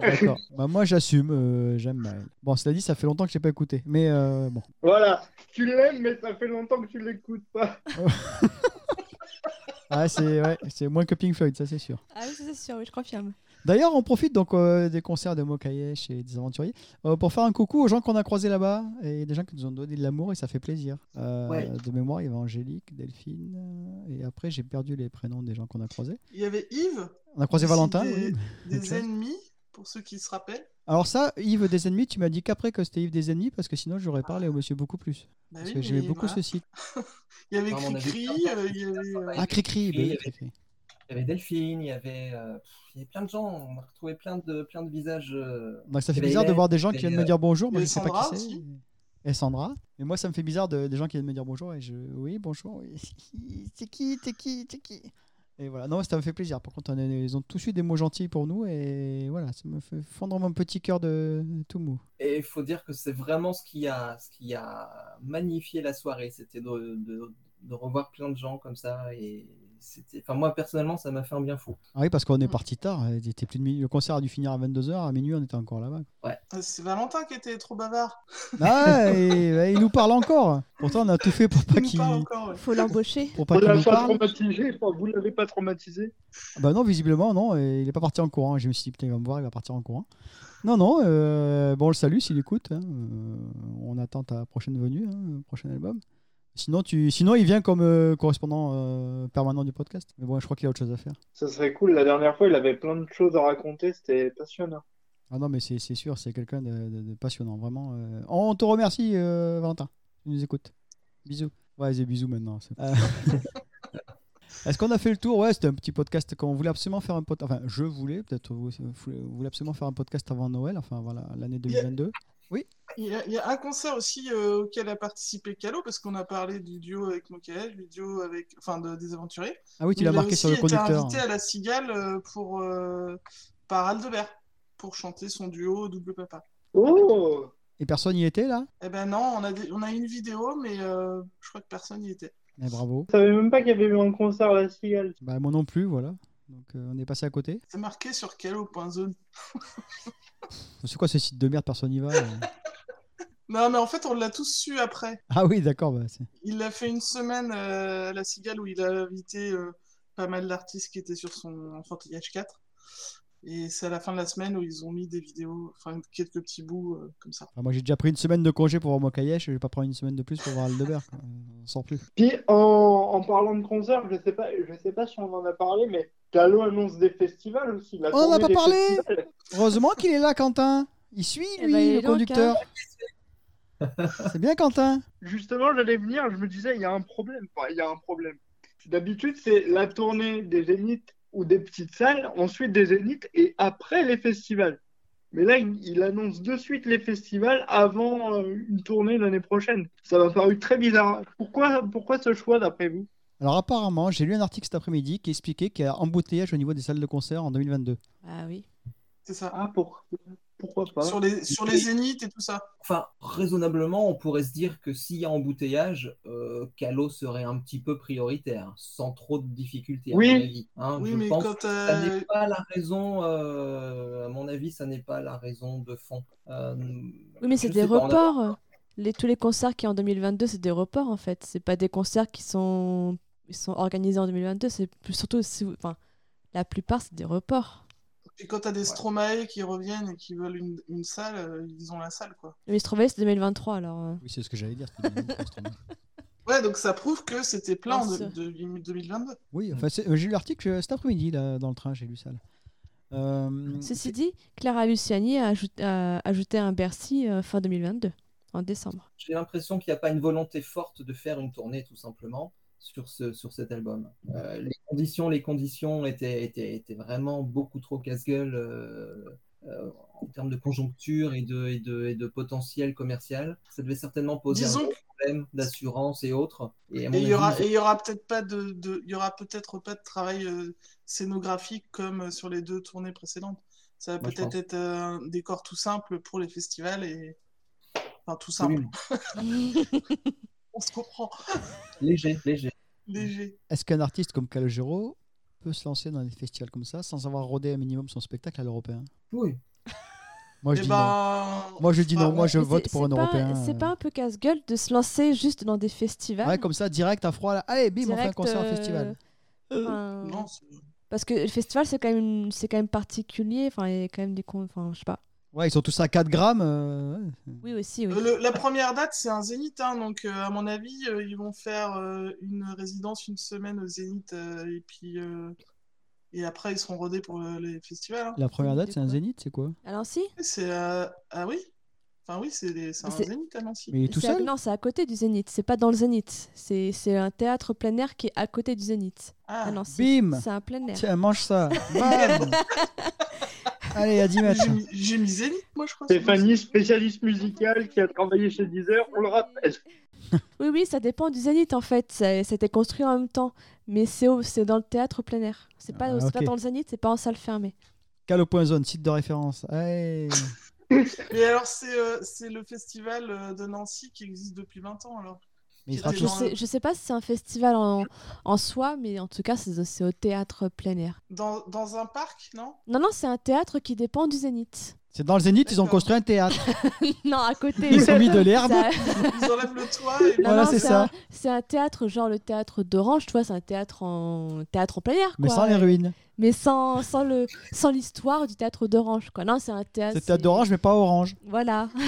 D'accord. bah, moi j'assume, euh, j'aime Maël. Bon, cela dit, ça fait longtemps que je l'ai pas écouté. Mais euh, bon. Voilà. Tu l'aimes, mais ça fait longtemps que tu l'écoutes pas. [LAUGHS] Ah, c'est ouais, c'est moins que Pink Floyd, ça c'est sûr. Ah oui, c'est sûr, oui, je confirme. D'ailleurs, on profite donc euh, des concerts de Mokayesh et des aventuriers euh, pour faire un coucou aux gens qu'on a croisés là-bas et des gens qui nous ont donné de l'amour et ça fait plaisir. Euh, Ouais. De mémoire, il y avait Angélique, Delphine et après j'ai perdu les prénoms des gens qu'on a croisés. Il y avait Yves, On a croisé Valentin. des- oui. des ennemis, pour ceux qui se rappellent. Alors ça, Yves des ennemis, tu m'as dit qu'après que c'était Yves des ennemis parce que sinon j'aurais parlé au monsieur beaucoup plus. Bah Parce oui, que j'aimais mais beaucoup voilà. ce site. [LAUGHS] Il y avait mais Cricri, euh, il y avait. euh, Ah, Cricri, bah Et-. Il y avait Delphine, il y avait, euh, il y avait plein de gens. On a retrouvé plein de, plein de visages. euh, Donc ça fait bizarre de voir des gens qui viennent me dire bonjour, moi il y je sais avait pas Sandra qui c'est. Et Sandra. Mais moi ça me fait bizarre de, des gens qui viennent me dire bonjour et je oui bonjour oui. [LAUGHS] c'est qui c'est qui c'est qui? Et voilà non ça me fait plaisir par contre on a- ils ont tous eu des mots gentils pour nous et voilà ça me fait fondre mon petit cœur de tout mou Et il faut dire que c'est vraiment ce qui a, ce qui a magnifié la soirée. C'était de, de, de revoir plein de gens comme ça. Et c'était, enfin, moi, personnellement, ça m'a fait un bien fou. ah oui parce qu'on est Mm. parti tard il était plus de minuit. le concert a dû finir à 22h à minuit on était encore là-bas euh, C'est Valentin qui était trop bavard. ah et, et il nous parle encore pourtant on a tout fait pour pas Il nous qu'il parle encore. ouais. Faut l'embaucher. pour pas Vous qu'il l'avez pas traumatisé, vous l'avez pas traumatisé. Bah non, visiblement, non. et il est pas parti en courant. Je me suis dit, putain, il va me voir, il va partir en courant. Non, non. euh, bon, on le salue s'il écoute. hein, euh, on attend ta prochaine venue, hein, prochain album. Sinon, tu... Sinon, il vient comme euh, correspondant euh, permanent du podcast. Mais bon, je crois qu'il a autre chose à faire. Ça serait cool. La dernière fois, il avait plein de choses à raconter. C'était passionnant. Ah non, mais c'est c'est sûr, c'est quelqu'un de, de- de passionnant, vraiment. euh. On te remercie, euh, Valentin. Tu nous écoutes. Bisous. Ouais, c'est bisous maintenant. Euh, [LAUGHS] Est-ce qu'on a fait le tour? Ouais, c'était un petit podcast. Quand on voulait absolument faire un podcast. Enfin, je voulais, peut-être vous, vous voulez absolument faire un podcast avant Noël, enfin voilà, l'année 2022. Il y, a, il y a un concert aussi euh, auquel a participé Calo, parce qu'on a parlé du duo avec Mokael, du duo avec, enfin, de- des aventuriers. Ah oui, tu Il l'as a marqué sur le aussi été conducteur. invité à la Cigale euh, pour, euh, par Aldebert pour chanter son duo Double Papa. Oh Et personne y était là? Eh ben non, on a, des- on a une vidéo, mais euh, je crois que personne n'y était. Eh, Bravo. Je savais même pas qu'il y avait eu un concert à la Cigale. Bah, moi non plus, voilà. Donc euh, on est passé à côté. C'est marqué sur Calo.zone. [LAUGHS] C'est quoi ce site de merde Personne n'y va. euh [LAUGHS] Non, mais en fait, on l'a tous su après. Ah oui, d'accord. Bah, Il a fait une semaine euh, à la Cigale où il a invité euh, pas mal d'artistes qui étaient sur son enfantillage 4. Et c'est à la fin de la semaine où ils ont mis des vidéos, enfin quelques petits bouts euh, comme ça. Enfin, moi, j'ai déjà pris une semaine de congé pour voir Mokayesh. Je vais pas prendre une semaine de plus pour voir Aldebert. On sort plus. Puis en, en parlant de concert, je sais pas, je sais pas si on en a parlé, mais Calo annonce des festivals aussi. la On en a pas parlé festivals. Heureusement qu'il est là, Quentin. Il suit, Eh lui, ben, il est le conducteur. [LAUGHS] C'est bien, Quentin. Justement, j'allais venir, je me disais, il y a un problème. Enfin, il y a un problème. D'habitude, c'est la tournée des zéniths ou des petites salles, ensuite des zéniths et après les festivals. Mais là, il, annonce de suite les festivals avant euh, une tournée l'année prochaine. Ça m'a paru très bizarre. Pourquoi, pourquoi ce choix d'après vous? Alors, apparemment, j'ai lu un article cet après-midi qui expliquait qu'il y a embouteillage au niveau des salles de concert en 2022. Ah oui. C'est ça. Ah, pour... pourquoi pas? Sur les, sur les zéniths et tout ça. Enfin, raisonnablement, on pourrait se dire que s'il y a embouteillage, euh, Calo serait un petit peu prioritaire, sans trop de difficultés, à Oui. mon avis. hein. Oui, je mais pense quand, que ça euh, n'est pas la raison, euh, à mon avis, ça n'est pas la raison de fond. Euh, Oui, mais c'est des on a- reports. Les, tous les concerts qui en 2022, c'est des reports en fait. C'est pas des concerts qui sont, ils sont organisés en 2022. C'est surtout, enfin, la plupart, c'est des reports. Et quand t'as des Stromae qui reviennent et qui veulent une, une salle, euh, ils ont la salle, quoi. Mais Stromae, c'est 2023 alors. euh. Oui, c'est ce que j'allais dire. c'était 2023, ce truc. Ouais, donc ça prouve que c'était plein de, de- 2022. oui, enfin, euh, j'ai lu l'article cet après-midi dans le train, j'ai lu ça. là. Euh, Ceci dit, Clara Luciani a ajouté, a ajouté un Bercy euh, fin 2022, en décembre. J'ai l'impression qu'il n'y a pas une volonté forte de faire une tournée, tout simplement, sur, ce, sur cet album. Euh, les conditions, les conditions étaient, étaient, étaient vraiment beaucoup trop casse-gueule euh, euh, en termes de conjoncture et de, et, de, et de potentiel commercial. Ça devait certainement poser Disons un problème d'assurance et autres. Et il y aura, il y aura peut-être pas de, de- y aura peut-être pas de travail euh, scénographique comme sur les deux tournées précédentes. Ça va peut-être être un décor tout simple pour les festivals et enfin tout simple. Oui, [LAUGHS] On se comprend. [LAUGHS] léger, léger. Léger. Est-ce qu'un artiste comme Calogero peut se lancer dans des festivals comme ça sans avoir rodé un minimum son spectacle à l'européen? Oui. [LAUGHS] Moi, je Eh dis non. ben, Moi, je dis bah, non. Moi, je vote pour un pas- européen. C'est euh. pas un peu casse-gueule de se lancer juste dans des festivals Ouais, comme ça, direct à froid. Là. Allez, bim, on fait un concert euh, festival. enfin, non, c'est- Parce que le festival, c'est quand même, c'est quand même particulier. Enfin, il y a quand même des con... Enfin, je sais pas. Ouais, ils sont tous à 4 grammes. euh, ouais. Oui, aussi, oui. Euh, le- la première date, c'est un zénith, hein, donc euh, à mon avis, euh, ils vont faire euh, une résidence une semaine au zénith euh, et puis euh, et après ils seront rodés pour euh, les festivals. hein. La première date, c'est un zénith, c'est quoi? À Nancy? C'est euh, ah oui, enfin oui, c'est des- c'est un C'est- zénith à Nancy. Mais il est tout C'est à- seul? Non, c'est à côté du Zénith. C'est pas dans le Zénith. C'est c'est un théâtre plein air qui est à côté du Zénith. Ah, À Nancy. Bim C'est un plein air. Tiens, mange ça. [LAUGHS] Bam Allez, à 10 mètres. j'ai mis, j'ai mis zénith, moi je crois. Stéphanie, spécialiste musicale qui a travaillé chez Deezer, on le rappelle. [LAUGHS] Oui, oui, ça dépend du Zénith en fait. C'était construit en même temps. Mais c'est au- c'est dans le théâtre plein air. C'est pas, Ah, c'est pas dans le Zénith, c'est pas en salle fermée. Calo.zone, site de référence. Mais [LAUGHS] alors c'est euh, c'est le festival euh, de Nancy qui existe depuis 20 ans alors. Mais il Je sera sais Je sais, le- je sais pas si c'est un festival en, en soi, mais en tout cas, c'est c'est au théâtre plein air. Dans, dans un parc, non? Non, non, c'est un théâtre qui dépend du Zénith. C'est dans le zénith, ils ont construit un théâtre. [LAUGHS] non, à côté. Ils ont mis de l'herbe. Ça- Ils enlèvent le toit et Non, Voilà, c'est ça. un- C'est un théâtre, genre le théâtre d'Orange, tu vois, c'est un théâtre en théâtre en plein air, Mais sans les ruines. Mais sans, sans le sans l'histoire du théâtre d'Orange, quoi. Non, c'est un théâtre. C'est théâtre d'orange, mais pas orange. Voilà. [LAUGHS]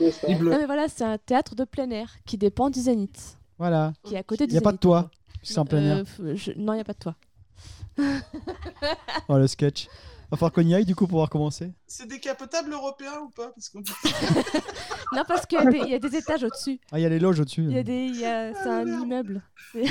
Non, mais voilà, c'est un théâtre de plein air qui dépend du Zénith, Voilà. qui est à côté Il du n'y a pas de toit. C'est en plein air. Euh, je- Non, il n'y a pas de toit. Oh, le sketch. Va falloir qu'on y aille du coup pour pouvoir commencer. c'est décapotable européen ou pas Parce qu'on [LAUGHS] Non, parce qu'il y, a des- il y a des étages au-dessus. Ah, il y a les loges au-dessus. Il y a des, il y a- c'est un merde. immeuble. [LAUGHS]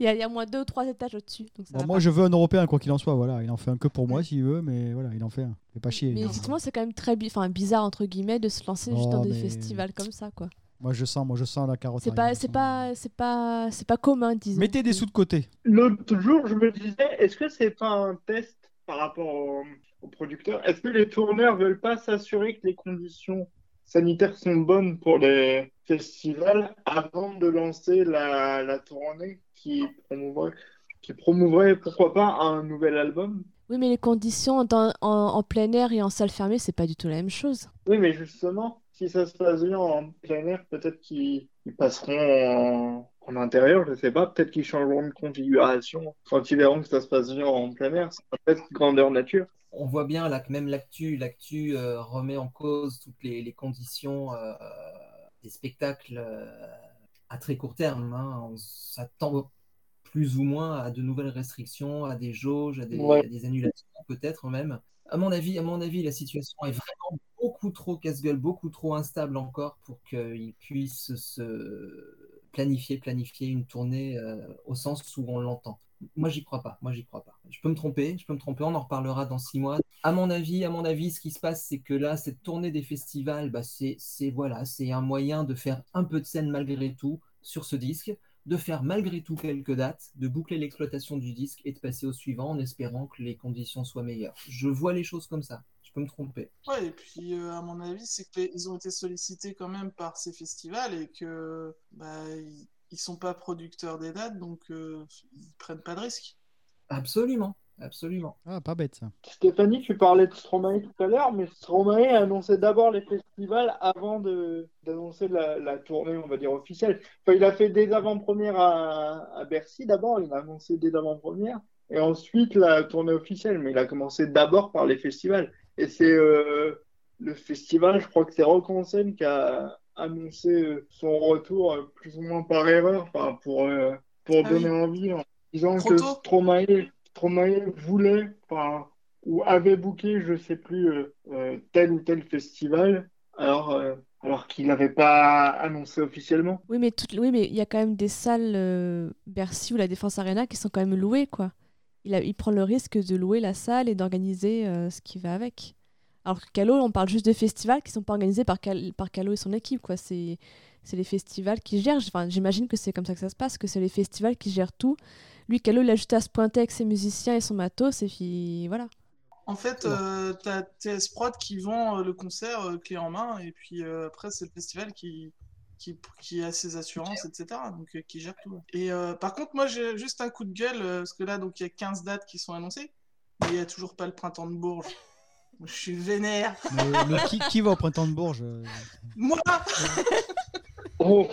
Il y a, il y a moins deux ou trois étages au-dessus. donc ça Bon, va moi, pas. je veux un européen, quoi qu'il en soit. Voilà, il en fait un que pour moi s'il veut, mais voilà, il en fait un. Fait pas chier. Mais effectivement, c'est quand même très bi- enfin, bizarre entre guillemets de se lancer juste Oh, dans des festivals comme ça, quoi. Moi, je sens, moi, je sens la carotte. C'est pas, c'est pas, c'est pas, c'est pas commun, disons. Mettez des sous de côté. L'autre jour, je me disais, est-ce que c'est pas un test par rapport au, au producteur Est-ce que les tourneurs veulent pas s'assurer que les conditions sanitaires sont bonnes pour les festivals avant de lancer la, la tournée qui promouvrait, qui promouvrait, pourquoi pas, un nouvel album? Oui, mais les conditions dans- en, en plein air et en salle fermée, c'est pas du tout la même chose. Oui, mais justement, si ça se passe bien en plein air, peut-être qu'ils ils passeront en, En intérieur, je sais pas, peut-être qu'ils changeront de configuration quand ils verront que ça se passe bien en plein air. C'est peut-être grandeur nature. On voit bien là que même l'actu, l'actu euh, remet en cause toutes les, les conditions euh, des spectacles euh, à très court terme. hein. On s'attend plus ou moins à de nouvelles restrictions, à des jauges, à des, Ouais. à des annulations peut-être même. À mon avis, à mon avis, la situation est vraiment beaucoup trop casse-gueule, beaucoup trop instable encore pour qu'ils puissent se planifier, planifier une tournée euh, au sens où on l'entend. Moi, j'y crois pas. Moi, j'y crois pas. Je peux me tromper. Je peux me tromper. On en reparlera dans six mois. À mon avis, à mon avis, ce qui se passe, c'est que là, cette tournée des festivals, bah, c'est, voilà, c'est un moyen de faire un peu de scène malgré tout sur ce disque, de faire malgré tout quelques dates, de boucler l'exploitation du disque et de passer au suivant en espérant que les conditions soient meilleures. Je vois les choses comme ça. Je peux me tromper. Ouais, et puis euh, à mon avis, c'est qu'ils ont été sollicités quand même par ces festivals et que bah, ils, ils sont pas producteurs des dates, donc euh, ils prennent pas de risques. Absolument, absolument. Ah, pas bête ça. Stéphanie, tu parlais de Stromae tout à l'heure, mais Stromae a annoncé d'abord les festivals avant de d'annoncer la, la tournée, on va dire, officielle. Enfin, il a fait des avant-premières à, à Bercy d'abord, il a annoncé des avant-premières, et ensuite la tournée officielle, mais il a commencé d'abord par les festivals. Et c'est euh, le festival, je crois que c'est Rock en scène qui a annoncé euh, son retour euh, plus ou moins par erreur, enfin, pour, euh, pour Ah donner oui. envie, en disant Trop que. Stromae, Stromae voulait, ou avait booké, je sais plus, euh, tel ou tel festival, alors, euh, alors qu'il n'avait pas annoncé officiellement. Oui, mais oui, mais il y a quand même des salles euh, Bercy ou la Défense Arena qui sont quand même louées, quoi. Il, a- il prend le risque de louer la salle et d'organiser euh, ce qui va avec. Alors que Calo, on parle juste de festivals qui sont pas organisés par, Cal- par Calo et son équipe, quoi. C'est c'est les festivals qui gèrent. Enfin, j'imagine que c'est comme ça que ça se passe, que c'est les festivals qui gèrent tout. Lui, Calo, il a juste à se pointer avec ses musiciens et son matos, et puis voilà. En fait, euh, t'as TS Prod qui vend euh, le concert euh, clé en main, et puis euh, après, c'est le festival qui, qui, qui a ses assurances, etc. Donc, euh, qui gère tout. Et euh, par contre, moi, j'ai juste un coup de gueule, euh, parce que là, donc il y a 15 dates qui sont annoncées, mais il n'y a toujours pas le printemps de Bourges. [LAUGHS] Je suis vénère. Mais, mais qui, qui va au printemps de Bourges Moi [LAUGHS] Oh,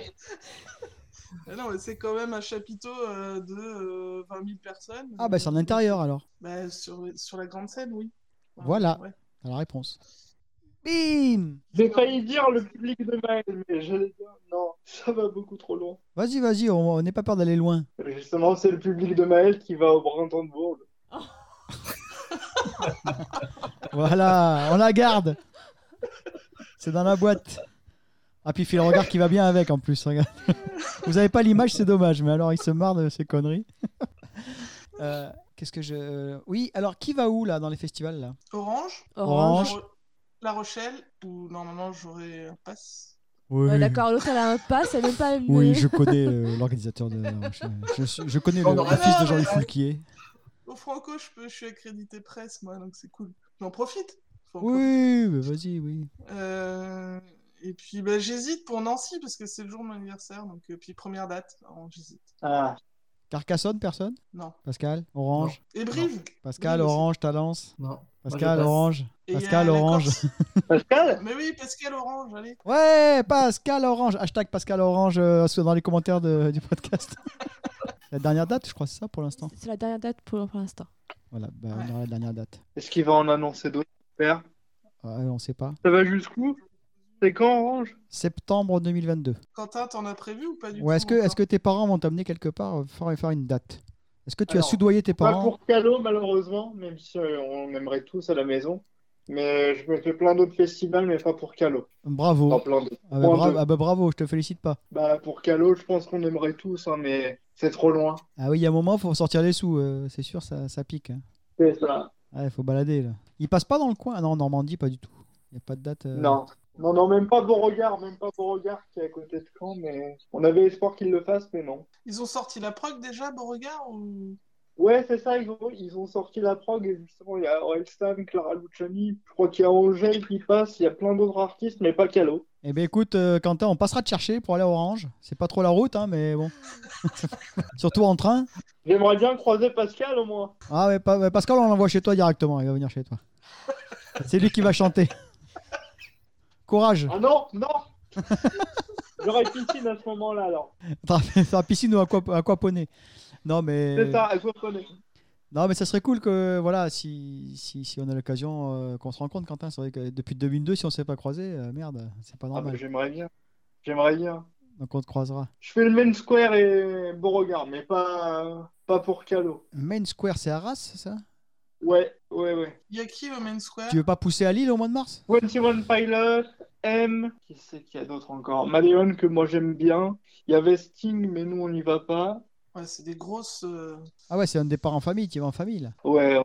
Mais Non, mais c'est quand même un chapiteau euh, de euh, 20 000 personnes. Ah, bah c'est en intérieur alors. Bah, sur, sur la grande scène, oui. Voilà. Ouais. La réponse. Bim J'ai failli dire le public de Maël, mais j'allais dire non, ça va beaucoup trop loin. Vas-y, vas-y, on n'est pas peur d'aller loin. Justement, c'est le public de Maël qui va au Bourges. [LAUGHS] Voilà, on la garde. C'est dans la boîte. Ah, puis il fait le regard qui va bien avec en plus. Regarde. Vous avez pas l'image, c'est dommage. Mais alors, il se marre de ces conneries. Euh, Qu'est-ce que je. Oui, alors qui va où là dans les festivals là? Orange, Orange. La Rochelle, où normalement j'aurai un pass. Oui, D'accord, l'autre, elle a un pass, elle n'est pas. [LAUGHS] oui je connais euh, l'organisateur de. Je, je suis- je connais le, fils de Jean-Louis Ah, Foulquier. Au Franco, je, peux, je suis accrédité presse, moi, donc c'est cool. J'en profite. Franco. Oui, bah, vas-y, oui. Euh, et puis bah, j'hésite pour Nancy, parce que c'est le jour de mon anniversaire, donc euh, puis première date, alors j'hésite. Ah, Carcassonne, personne? Non. Pascal Orange? Et Brive Pascal. Orange, Talence? Non. Pascal, Moi. Orange Et Pascal, Orange. [LAUGHS] Pascal? Mais oui, Pascal Orange, allez. Ouais, Pascal Orange. Hashtag Pascal Orange euh, dans les commentaires de- du podcast. [LAUGHS] la dernière date, je crois, c'est ça pour l'instant. C'est la dernière date pour, pour l'instant. Voilà, bah, Ouais. on aura la dernière date. Est-ce qu'il va en annoncer d'autres Super. Ouais, on sait pas. Ça va jusqu'où? C'est quand Orange? Septembre 2022. Quentin, t'en as prévu ou pas du Ouais, tout est-ce que, encore? est-ce que tes parents vont t'amener quelque part euh, faire, faire une date? Est-ce que tu Alors, as soudoyé tes Pas parents? Pour Calo, malheureusement, même si euh, on aimerait tous à la maison. Mais je me fais plein d'autres festivals, mais pas pour Calo. Bravo. Pas plein d'autres. Ah bah, Point bra- deux. ah bah, bravo, je te félicite pas. Bah, pour Calo, je pense qu'on aimerait tous, hein, mais c'est trop loin. Ah oui, il y a un moment, faut sortir les sous, euh, c'est sûr, ça, ça pique. hein. C'est ça. Ouais, faut balader là. Il passe pas dans le coin? Ah non, Normandie, pas du tout. Il n'y a pas de date. euh. Non. Non, non, même pas Beauregard, même pas Beauregard qui est à côté de Caen, mais on avait espoir qu'il le fasse, mais non. Ils ont sorti la prog déjà, Beauregard ou... Ouais, c'est ça, ils ont, ils ont sorti la prog et justement, il y a Orelsan, Clara Luciani, je crois qu'il y a Angèle qui passe, il y a plein d'autres artistes, mais pas Calo. Eh ben écoute, euh, Quentin, on passera te chercher pour aller à Orange. C'est pas trop la route, hein, mais bon. [LAUGHS] [LAUGHS] Surtout en train. J'aimerais bien croiser Pascal au moins. Ah ouais, Pascal, on l'envoie chez toi directement. Il va venir chez toi. [LAUGHS] C'est lui qui va chanter. Courage. Ah non, non [LAUGHS] J'aurais piscine à ce moment-là, alors. Enfin, [LAUGHS] piscine ou aqua- aquaponie. Non, mais. C'est ça, aquaponie. Non, mais ça serait cool que, voilà, si, si, si on a l'occasion euh, qu'on se rencontre, Quentin. C'est vrai que depuis 2002, si on ne s'est pas croisé, euh, merde, c'est pas Ah, bah, normal. j'aimerais bien. J'aimerais bien. Donc on te croisera. Je fais le Main Square et Beauregard, mais pas, pas pour Calo. Main Square, c'est Arras, c'est ça? Ouais, ouais, ouais. Il y a qui au Main Square Tu veux pas pousser à Lille au mois de mars 21 Pilot, M, qui c'est qu'il y a d'autre encore Maléon, que moi j'aime bien. Il y avait Sting, mais nous on n'y va pas. Ouais, c'est des grosses. euh, Ah ouais, c'est un départ en famille, tu vas en famille là. Ouais,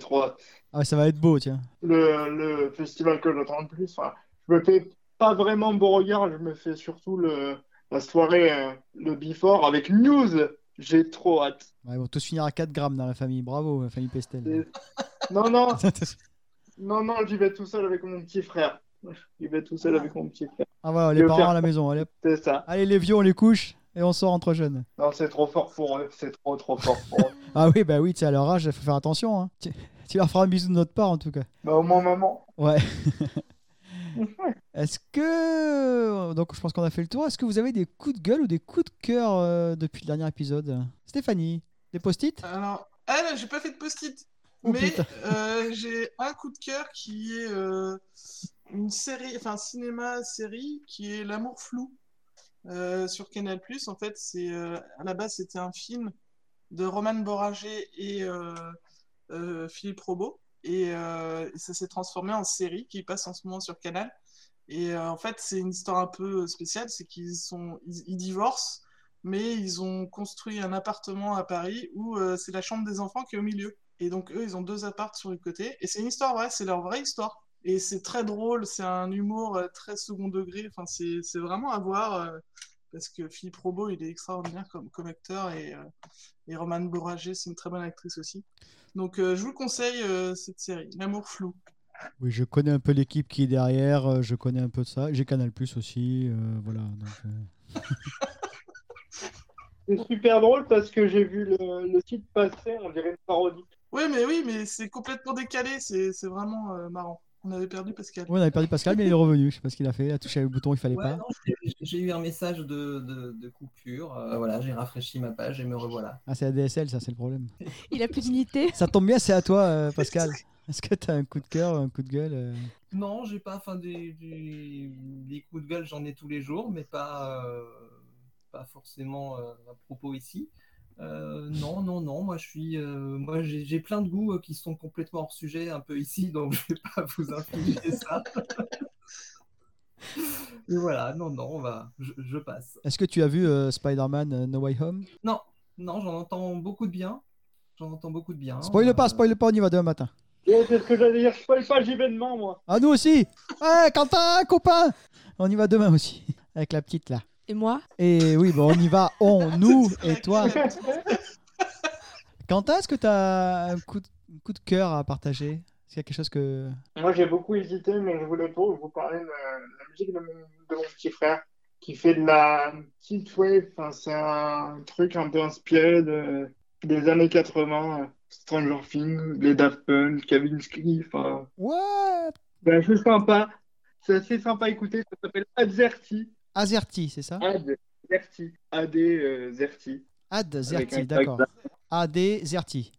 trop hâte. Ah ouais, ça va être beau, tiens. Le, le festival que j'attends le plus, enfin, je me fais pas vraiment Beauregard, je me fais surtout le, la soirée, euh, le before avec News. J'ai trop hâte. Ouais, ils vont tous finir à 4 grammes dans la famille. Bravo, la famille Pestel. Non, non, [LAUGHS] non, non, j'y vais tout seul avec mon petit frère. J'y vais tout seul avec mon petit frère. ah voilà, les Le parents faire. à la maison. Allez. C'est ça. Allez, les vieux, on les couche et on sort entre jeunes. Non, c'est trop fort pour eux. C'est trop, trop fort pour eux. [LAUGHS] Ah oui, bah oui, tu sais, à leur âge, il faut faire attention. Hein. Tu, tu leur feras un bisou de notre part en tout cas. Bah, au moins, maman. Ouais. [LAUGHS] Est-ce que. Donc, je pense qu'on a fait le tour. Est-ce que vous avez des coups de gueule ou des coups de cœur euh, depuis le dernier épisode? Stéphanie, des post-it? Alors, ah j'ai pas fait de post-it. Oh, mais euh, [LAUGHS] j'ai un coup de cœur qui est euh, une série, enfin cinéma série, qui est L'amour flou sur Canal+. En fait, c'est à la base c'était un film de Roman Borager et Philippe Robot, et ça s'est transformé en série qui passe en ce moment sur Canal. Et euh, en fait, c'est une histoire un peu spéciale, c'est qu'ils sont, ils, divorcent, mais ils ont construit un appartement à Paris où euh, c'est la chambre des enfants qui est au milieu. Et donc eux, ils ont deux apparts sur le côté. Et c'est une histoire vraie, c'est leur vraie histoire. Et c'est très drôle, c'est un humour euh, très second degré. Enfin, c'est vraiment à voir euh, parce que Philippe Robot, il est extraordinaire comme, comme acteur et, euh, et Romane Borager, c'est une très bonne actrice aussi. Donc euh, je vous conseille euh, cette série, L'amour flou. Oui, je connais un peu l'équipe qui est derrière, euh, je connais un peu de ça. J'ai Canal Plus aussi, euh, voilà. donc, euh, [LAUGHS] C'est super drôle parce que j'ai vu le, le site passer, on dirait une parodie. Oui, mais oui, mais c'est complètement décalé, c'est c'est vraiment euh, marrant. On avait perdu Pascal. ouais, on avait perdu Pascal, mais il est revenu. Je sais pas ce qu'il a fait. Il a touché le bouton, il fallait Ouais, pas. non, j'ai- j'ai eu un message de, de, de coupure. euh, voilà, j'ai rafraîchi ma page et me revoilà. Ah, c'est la DSL, ça, c'est le problème. Il a plus d'unité. Ça tombe bien, c'est à toi, euh, Pascal. [LAUGHS] Est-ce que tu as un coup de cœur, un coup de gueule euh Non, j'ai pas, enfin, des, des, des coups de gueule, j'en ai tous les jours, mais pas, euh, pas forcément euh, à propos ici. Euh, non, non, non, moi je suis, moi j'ai plein de goûts qui sont complètement hors sujet un peu ici, donc je vais pas vous infliger ça. Et voilà, non, non, on va, je, je passe. Est-ce que tu as vu Spider-Man No Way Home? Non, non, j'en entends beaucoup de bien. J'en entends beaucoup de bien. Spoil pas, spoil pas, on y va demain matin. Ouais, c'est ce que j'allais dire, je spoil pas, j'y vais demain, moi. Ah, nous aussi Ouais, Quentin, copain On y va demain aussi, avec la petite là. Et moi? Et oui, bon, on y va, [LAUGHS] on, nous et toi. [LAUGHS] Quentin, est-ce que tu as un coup de, un coup de cœur à partager? Est-ce qu'il y a quelque chose que. Moi, j'ai beaucoup hésité, mais je voulais pas vous parler de la musique de mon, de mon petit frère qui fait de la synthwave. Enfin, c'est un truc un peu inspiré de, des années 80, euh, Stranger Things, les Daft Punk, Kavinsky. Enfin, What? C'est assez sympa. C'est assez sympa à écouter. Ça s'appelle Adzerti. Azerty, c'est ça? Adzerti. A-D euh, Zerti. D'accord. AD Zerty,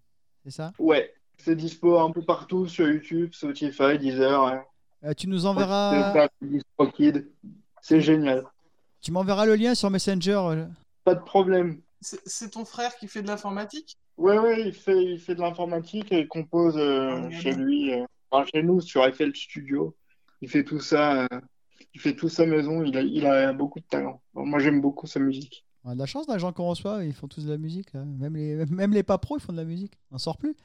c'est ça? Ouais. C'est dispo un peu partout sur YouTube, Spotify, Deezer. ouais. Euh, Tu nous C'est enverras. c'est. C'est génial. Tu m'enverras le lien sur Messenger. euh. Pas de problème. C'est c'est ton frère qui fait de l'informatique? Ouais, ouais, il fait, il fait de l'informatique et il compose euh, Ah, chez lui, euh, enfin, chez nous, sur Eiffel Studio. Il fait tout ça, euh, il fait tout ça maison. Il a, il a beaucoup de talent. Bon, moi, j'aime beaucoup sa musique. On a de la chance, les gens qu'on reçoit, ils font tous de la musique. là. Même, les, même les pas pros, ils font de la musique. On sort plus.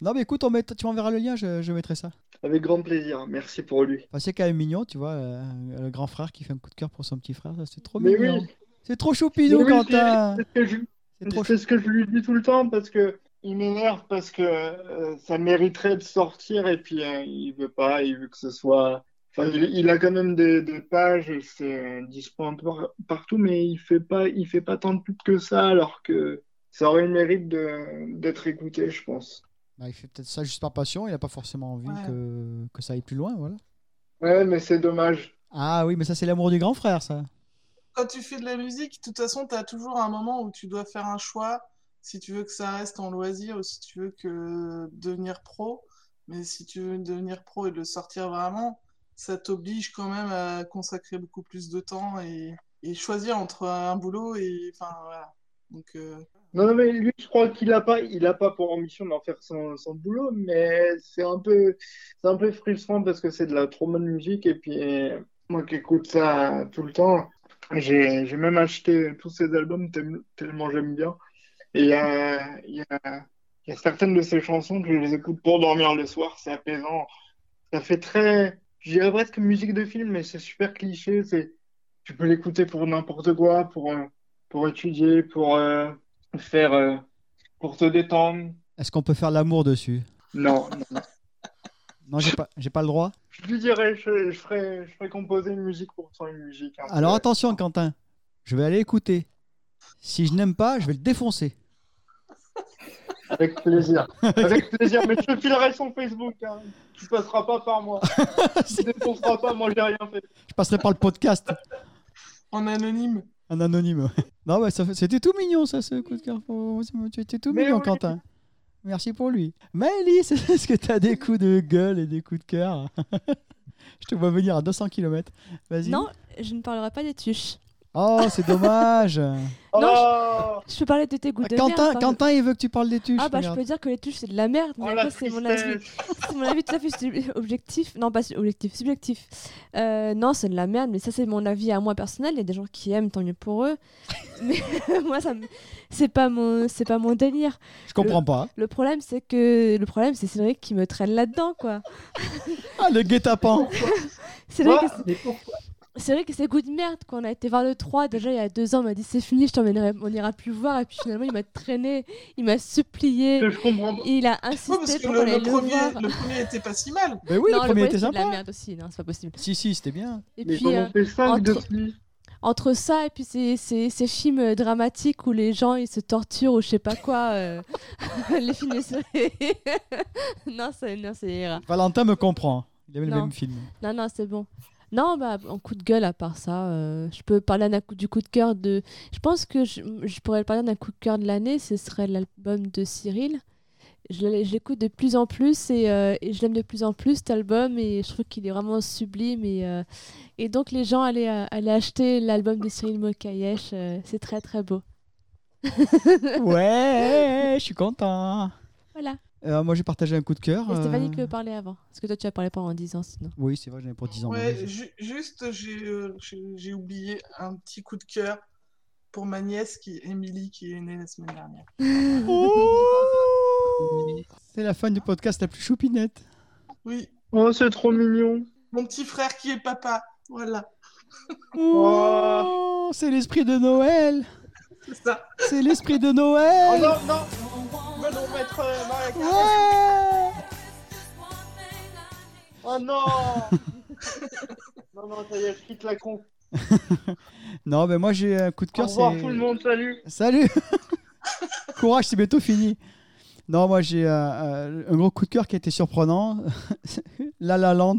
Non, mais écoute, on met- tu m'enverras le lien, je, je mettrai ça. Avec grand plaisir. Merci pour lui. Enfin, c'est quand même mignon, tu vois, euh, le grand frère qui fait un coup de cœur pour son petit frère, c'est trop Mais mignon. oui, C'est trop choupinou, mais oui, Quentin. c'est- c'est ce que je- C'est trop C'est ce que je lui dis tout le temps parce que il m'énerve parce que euh, ça mériterait de sortir et puis euh, il veut pas, il veut que ce soit. Enfin, il, il a quand même des, des pages et c'est euh, dispo un peu par- partout, mais il fait pas, il fait pas tant de pub que ça alors que ça aurait le mérite de d'être écouté, je pense. Bah, il fait peut-être ça juste par passion, il n'a pas forcément envie Ouais. que, que ça aille plus loin, voilà. Ouais, mais c'est dommage. Ah oui, mais ça, c'est l'amour du grand frère, ça. Quand tu fais de la musique, de toute façon, tu as toujours un moment où tu dois faire un choix. Si tu veux que ça reste en loisir ou si tu veux que devenir pro. Mais si tu veux devenir pro et le sortir vraiment, ça t'oblige quand même à consacrer beaucoup plus de temps et, choisir entre un boulot et. Enfin, voilà. Donc. euh, Non, mais lui, je crois qu'il a pas, pas pour ambition d'en faire son, boulot, mais c'est un peu, c'est un peu frustrant parce que c'est de la trop bonne musique et puis euh, moi qui écoute ça tout le temps, j'ai, j'ai même acheté tous ses albums tel- tellement j'aime bien. Et il y a, il y a, y a certaines de ses chansons que je les écoute pour dormir le soir, c'est apaisant. Ça fait très, je dirais presque musique de film, mais c'est super cliché. C'est, tu peux l'écouter pour n'importe quoi, pour, euh, pour étudier, pour euh, faire, euh, pour te détendre. Est-ce qu'on peut faire l'amour dessus? Non, non, non. J'ai pas, j'ai pas le droit. Je lui dirais, je, je ferais, je ferais composer une musique pour son une musique. peu. Alors attention, Quentin. Je vais aller écouter. Si je n'aime pas, je vais le défoncer. [LAUGHS] Avec plaisir. [LAUGHS] Avec plaisir, mais je te filerai son Facebook. Hein. Tu passeras pas par moi. [LAUGHS] Tu défonceras pas, moi j'ai rien fait. Je passerai par le podcast. en anonyme. Un anonyme. Non, ouais, c'était tout mignon, ça, ce coup de cœur. étais tout Mais mignon, oui. Quentin. Merci pour lui. Maëlys, [LAUGHS] est-ce que tu as des coups de gueule et des coups de cœur? [LAUGHS] Je te vois venir à 200 km. Vas-y. Non, je ne parlerai pas des tuches. Oh, c'est dommage. [LAUGHS] Oh Je peux parler de tes goûts de Quentin, merde. Quentin, il veut que tu parles des tuches. Ah bah je peux dire que les tuches c'est de la merde, mais Oh, la après c'est mon avis. [LAUGHS] C'est mon avis tout à fait objectif. Non, pas objectif, subjectif. Euh, non, c'est de la merde, mais ça, c'est mon avis à moi personnel. Il y a des gens qui aiment, tant mieux pour eux. [LAUGHS] Mais moi, ça me- c'est pas, mon... c'est pas mon délire. Je comprends pas. Le problème, c'est que le problème, c'est Cédric qui me traîne là-dedans, quoi. Ah, le guet-apens. C'est vrai, que Mais pourquoi c'est vrai que c'est goût de merde. Quand on a été voir le 3, déjà il y a deux ans, on m'a dit c'est fini, je t'emmènerai, on ira plus voir. Et puis finalement, il m'a traîné, il m'a supplié, Je comprends pas. il a Ouais, parce insisté que pour le, qu'on le le premier, voir. le premier était pas si mal. Mais oui, non, le premier était c'est de la sympa. merde aussi, non, c'est pas possible. Si, si, c'était bien. Et Mais puis, euh, ai fait 5 de entre- ça et puis ces, ces, ces films dramatiques où les gens ils se torturent ou je sais pas quoi, euh, [LAUGHS] les films [LAUGHS] non, c'est non, c'est rare. Valentin me comprend. Il avait le Non. même film. Non, non, c'est bon. Non, bah, en coup de gueule, à part ça, euh, je peux parler d'un coup, du coup de cœur de. Je pense que je, je pourrais parler d'un coup de cœur de l'année, ce serait l'album de Cyril. Je l'écoute de plus en plus et, euh, et je l'aime de plus en plus cet album et je trouve qu'il est vraiment sublime. Et, euh, et donc, les gens allaient, allaient acheter l'album de Cyril Mokayesh, c'est très très beau. Ouais, je suis content. Voilà. Euh, moi, j'ai partagé un coup de cœur. Et Stéphanie euh, qui veut parler avant. Parce que toi, tu as parlé pendant 10 ans sinon? Oui, c'est vrai, j'en ai pour 10 ans. Ouais, mais- ju- juste, j'ai euh, j'ai oublié un petit coup de cœur pour ma nièce, qui Émilie, qui est née la semaine dernière. [LAUGHS] Oh c'est la fin du podcast la plus choupinette. Oui, Oh, c'est trop mignon. mon petit frère qui est papa. Voilà, Oh, c'est l'esprit de Noël. [LAUGHS] c'est ça. C'est l'esprit de Oh Noël. non, non Va nous mettre euh, Maria. Oh non [LAUGHS] Non, non, ça y est, je quitte la con. [LAUGHS] Non, mais moi j'ai un coup de Au cœur. revoir c'est- tout le monde, salut Salut [LAUGHS] Courage, c'est bientôt fini. Non, moi j'ai euh, euh, un gros coup de cœur qui a été surprenant. La La Land.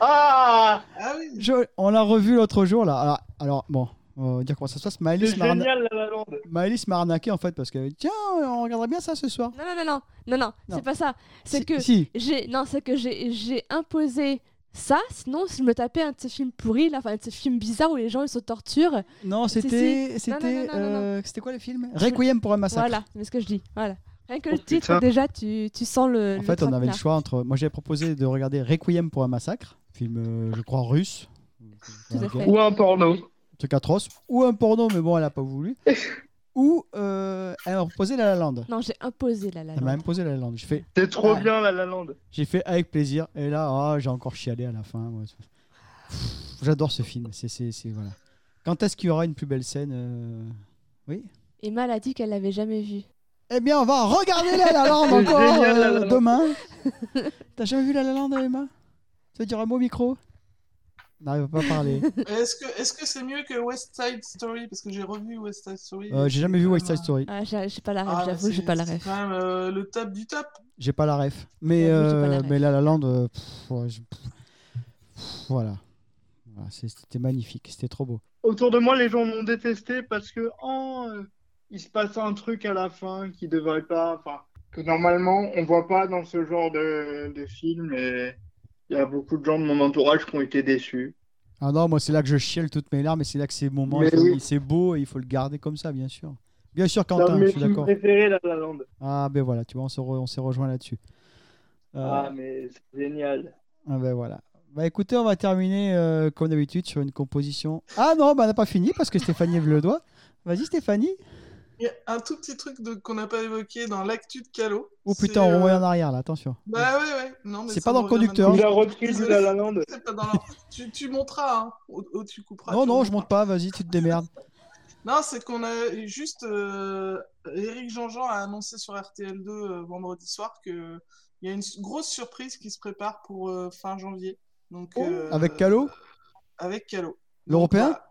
Ah Ah oui, Je- on l'a revu l'autre jour là. Alors, alors, bon, on va dire comment ça se passe. Maëlys m'a arna- arnaqué en fait parce que tiens, on regarderait bien ça ce soir. Non, non, non, non, non, non, Non. c'est pas ça. C'est Si- que Si, j'ai non c'est que j'ai j'ai imposé ça sinon si je me tapais un de ces films pourris là enfin un de ces films bizarres où les gens ils se torturent non, c'était. C'était. euh, C'était quoi le film? Requiem pour un massacre. voilà c'est ce que je dis voilà rien que Oh, le titre putain. déjà tu, tu sens le En le fait, on avait le choix entre. Moi, j'avais proposé de regarder Requiem pour un massacre, film, euh, je crois, russe. Tout à Un fait. Ou un porno. Truc atroce. Ou un porno, mais bon, elle a pas voulu. [LAUGHS] Ou euh, elle m'a proposé La La Land. non j'ai imposé là là Elle m'a imposé La La Land. J'ai fait, C'est trop Ah. bien, la La Land. j'ai fait avec plaisir. Et là, ah, j'ai encore chialé à la fin. J'adore ce film. C'est, c'est, c'est- voilà. Quand est-ce qu'il y aura une plus belle scène euh, Oui. Emma elle a dit qu'elle l'avait jamais vu Eh bien, on va regarder La La Land [LAUGHS] encore génial, La euh, La Land. demain. T'as jamais vu La La Land, Emma? Tu veux dire un mot au micro? Non, il va pas parler. [LAUGHS] Est-ce que est-ce que c'est mieux que West Side Story? Parce que j'ai revu West Side Story. Euh, j'ai jamais vu West Side Story. ah, j'ai j'ai pas la ref Ah, j'avoue j'ai pas la c'est ref quand même euh, le top du top. J'ai pas la ref. Mais, la euh, ref. mais La La Land, euh, pff, ouais, je- pff, voilà. C'était magnifique, c'était trop beau. Autour de moi, les gens m'ont détesté parce que oh, il se passe un truc à la fin qui devrait pas, enfin, que normalement on voit pas dans ce genre de, de film et il y a beaucoup de gens de mon entourage qui ont été déçus. Ah non, moi c'est là que je chiale toutes mes larmes, et c'est là que c'est moment, faut- oui. c'est beau et il faut le garder comme ça, bien sûr. Bien sûr, Quentin, je suis d'accord. préférés, La La Land. Ah ben voilà, tu vois, on se re- s'est rejoint là-dessus. Euh, Ah, mais c'est génial. ah ben voilà. Bah écoutez, on va terminer euh, comme d'habitude sur une composition. Ah non, bah on n'a pas fini parce que Stéphanie lève le doigt. Vas-y Stéphanie. Il y a un tout petit truc de- qu'on n'a pas évoqué dans l'actu de Calo. Oh putain, on euh, revoit en arrière là, attention. Bah ouais, ouais. Non, mais C'est pas dans le revient conducteur. Il a repris du La La Land. C'est pas dans l'ordre. tu, tu monteras, hein. Ou, ou tu couperas. Non, tu non, je monteras. monte pas, vas-y, tu te démerdes. [LAUGHS] Non, c'est qu'on a juste. Euh, Eric Jean-Jean a annoncé sur RTL2 euh, vendredi soir que il y a une grosse surprise qui se prépare pour euh, fin janvier. Donc, Oh. euh, Avec Calo? Avec Calo. L'Européen? Bah,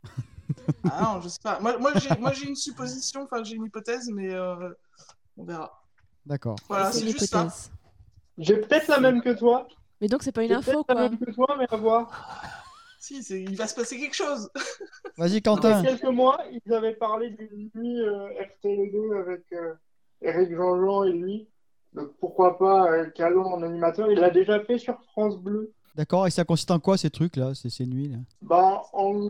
Ah non, je sais pas. Moi, moi, j'ai, moi, j'ai une supposition, enfin, j'ai une hypothèse, mais euh, on verra. D'accord. Voilà, c'est juste ça. hypothèse. J'ai peut-être la même que toi. Mais donc, c'est pas une info, peut-être la quoi. même que toi, mais à voir. [LAUGHS] Si, c'est- il va se passer quelque chose. [LAUGHS] Vas-y Il y Quentin. a quelques mois, ils avaient parlé d'une nuit euh, RTL2 avec euh, Eric Jean-Jean et lui. Donc pourquoi pas euh, Calo en animateur. Il l'a déjà fait sur France Bleu. D'accord, et ça consiste en quoi ces trucs là, ces, ces nuits là Bah, en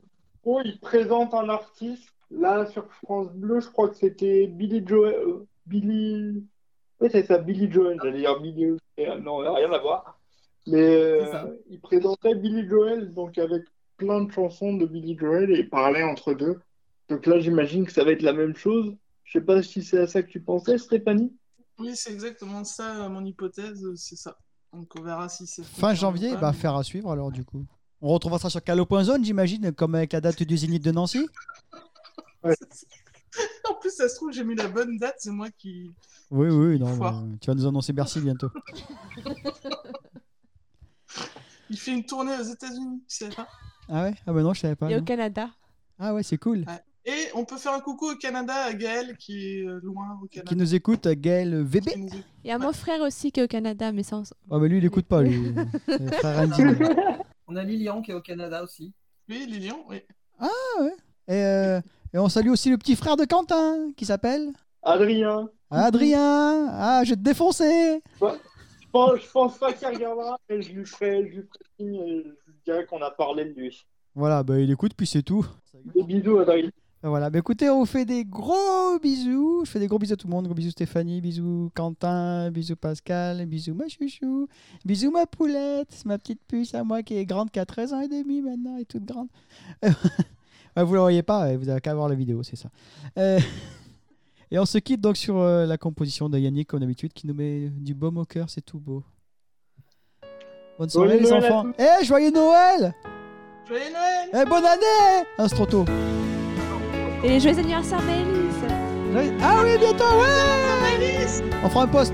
il présente un artiste. Là, sur France Bleu, je crois que c'était Billy Joel. euh, Billy. Oui, c'est ça, Billy Joel. J'allais dire Billy. euh, Non, rien à voir. Mais euh, il présentait Billy Joel, donc avec plein de chansons de Billy Joel et parlait entre deux. Donc là, j'imagine que ça va être la même chose. Je sais pas si c'est à ça que tu pensais, Stéphanie. Oui, c'est exactement ça, mon hypothèse, c'est ça. Donc on verra si c'est. Fin janvier, pas, bah mais- faire à suivre alors du coup. On retrouvera ça sur calo.zone j'imagine, comme avec la date du Zénith de Nancy. [LAUGHS] En plus, ça se trouve, j'ai mis la bonne date, c'est moi qui. Oui, oui, non, mais, tu vas nous annoncer Bercy bientôt. [LAUGHS] Il fait une tournée aux États-Unis, tu sais pas? Ah ouais? Ah bah non, je savais pas. Et au. Canada. Ah ouais, c'est cool. Et on peut faire un coucou au Canada à Gaël qui est euh, loin au Canada. Qui nous écoute, Gaël VB. Et à mon frère aussi qui est au Canada, mais ça, on s- Ah bah lui, il écoute pas, lui. [LAUGHS] Frère Andy. On a Lilian qui est au Canada aussi. Oui, Lilian, oui. Et, euh, et on salue aussi le petit frère de Quentin, qui s'appelle Adrien. Adrien. Ah, je vais te défoncer. Je pense, je pense pas qu'il regardera, mais je lui ferai, je lui ferai signe et je lui dirai qu'on a parlé de lui. Voilà, bah il écoute, puis c'est tout. Des bisous, Adrien. Voilà, bah écoutez, on vous fait des gros bisous. Je fais des gros bisous à tout le monde. Gros bisous Stéphanie, bisous Quentin, bisous Pascal, bisous ma chouchou, bisous ma poulette, ma petite puce à moi qui est grande, qui a 13 ans et demi maintenant, et toute grande. [LAUGHS] Vous ne la voyez pas, vous avez qu'à voir la vidéo, c'est ça. Euh, [LAUGHS] Et on se quitte donc sur euh, la composition de Yannick, comme d'habitude, qui nous met du baume au cœur, c'est tout beau. Bonne soirée Joyeux les Noël enfants. Eh, joyeux Noël Joyeux Noël Eh, bonne année Ah, c'est trop tôt. Et joyeux anniversaire, Maëlys Ah oui, bientôt, ouais On fera un post.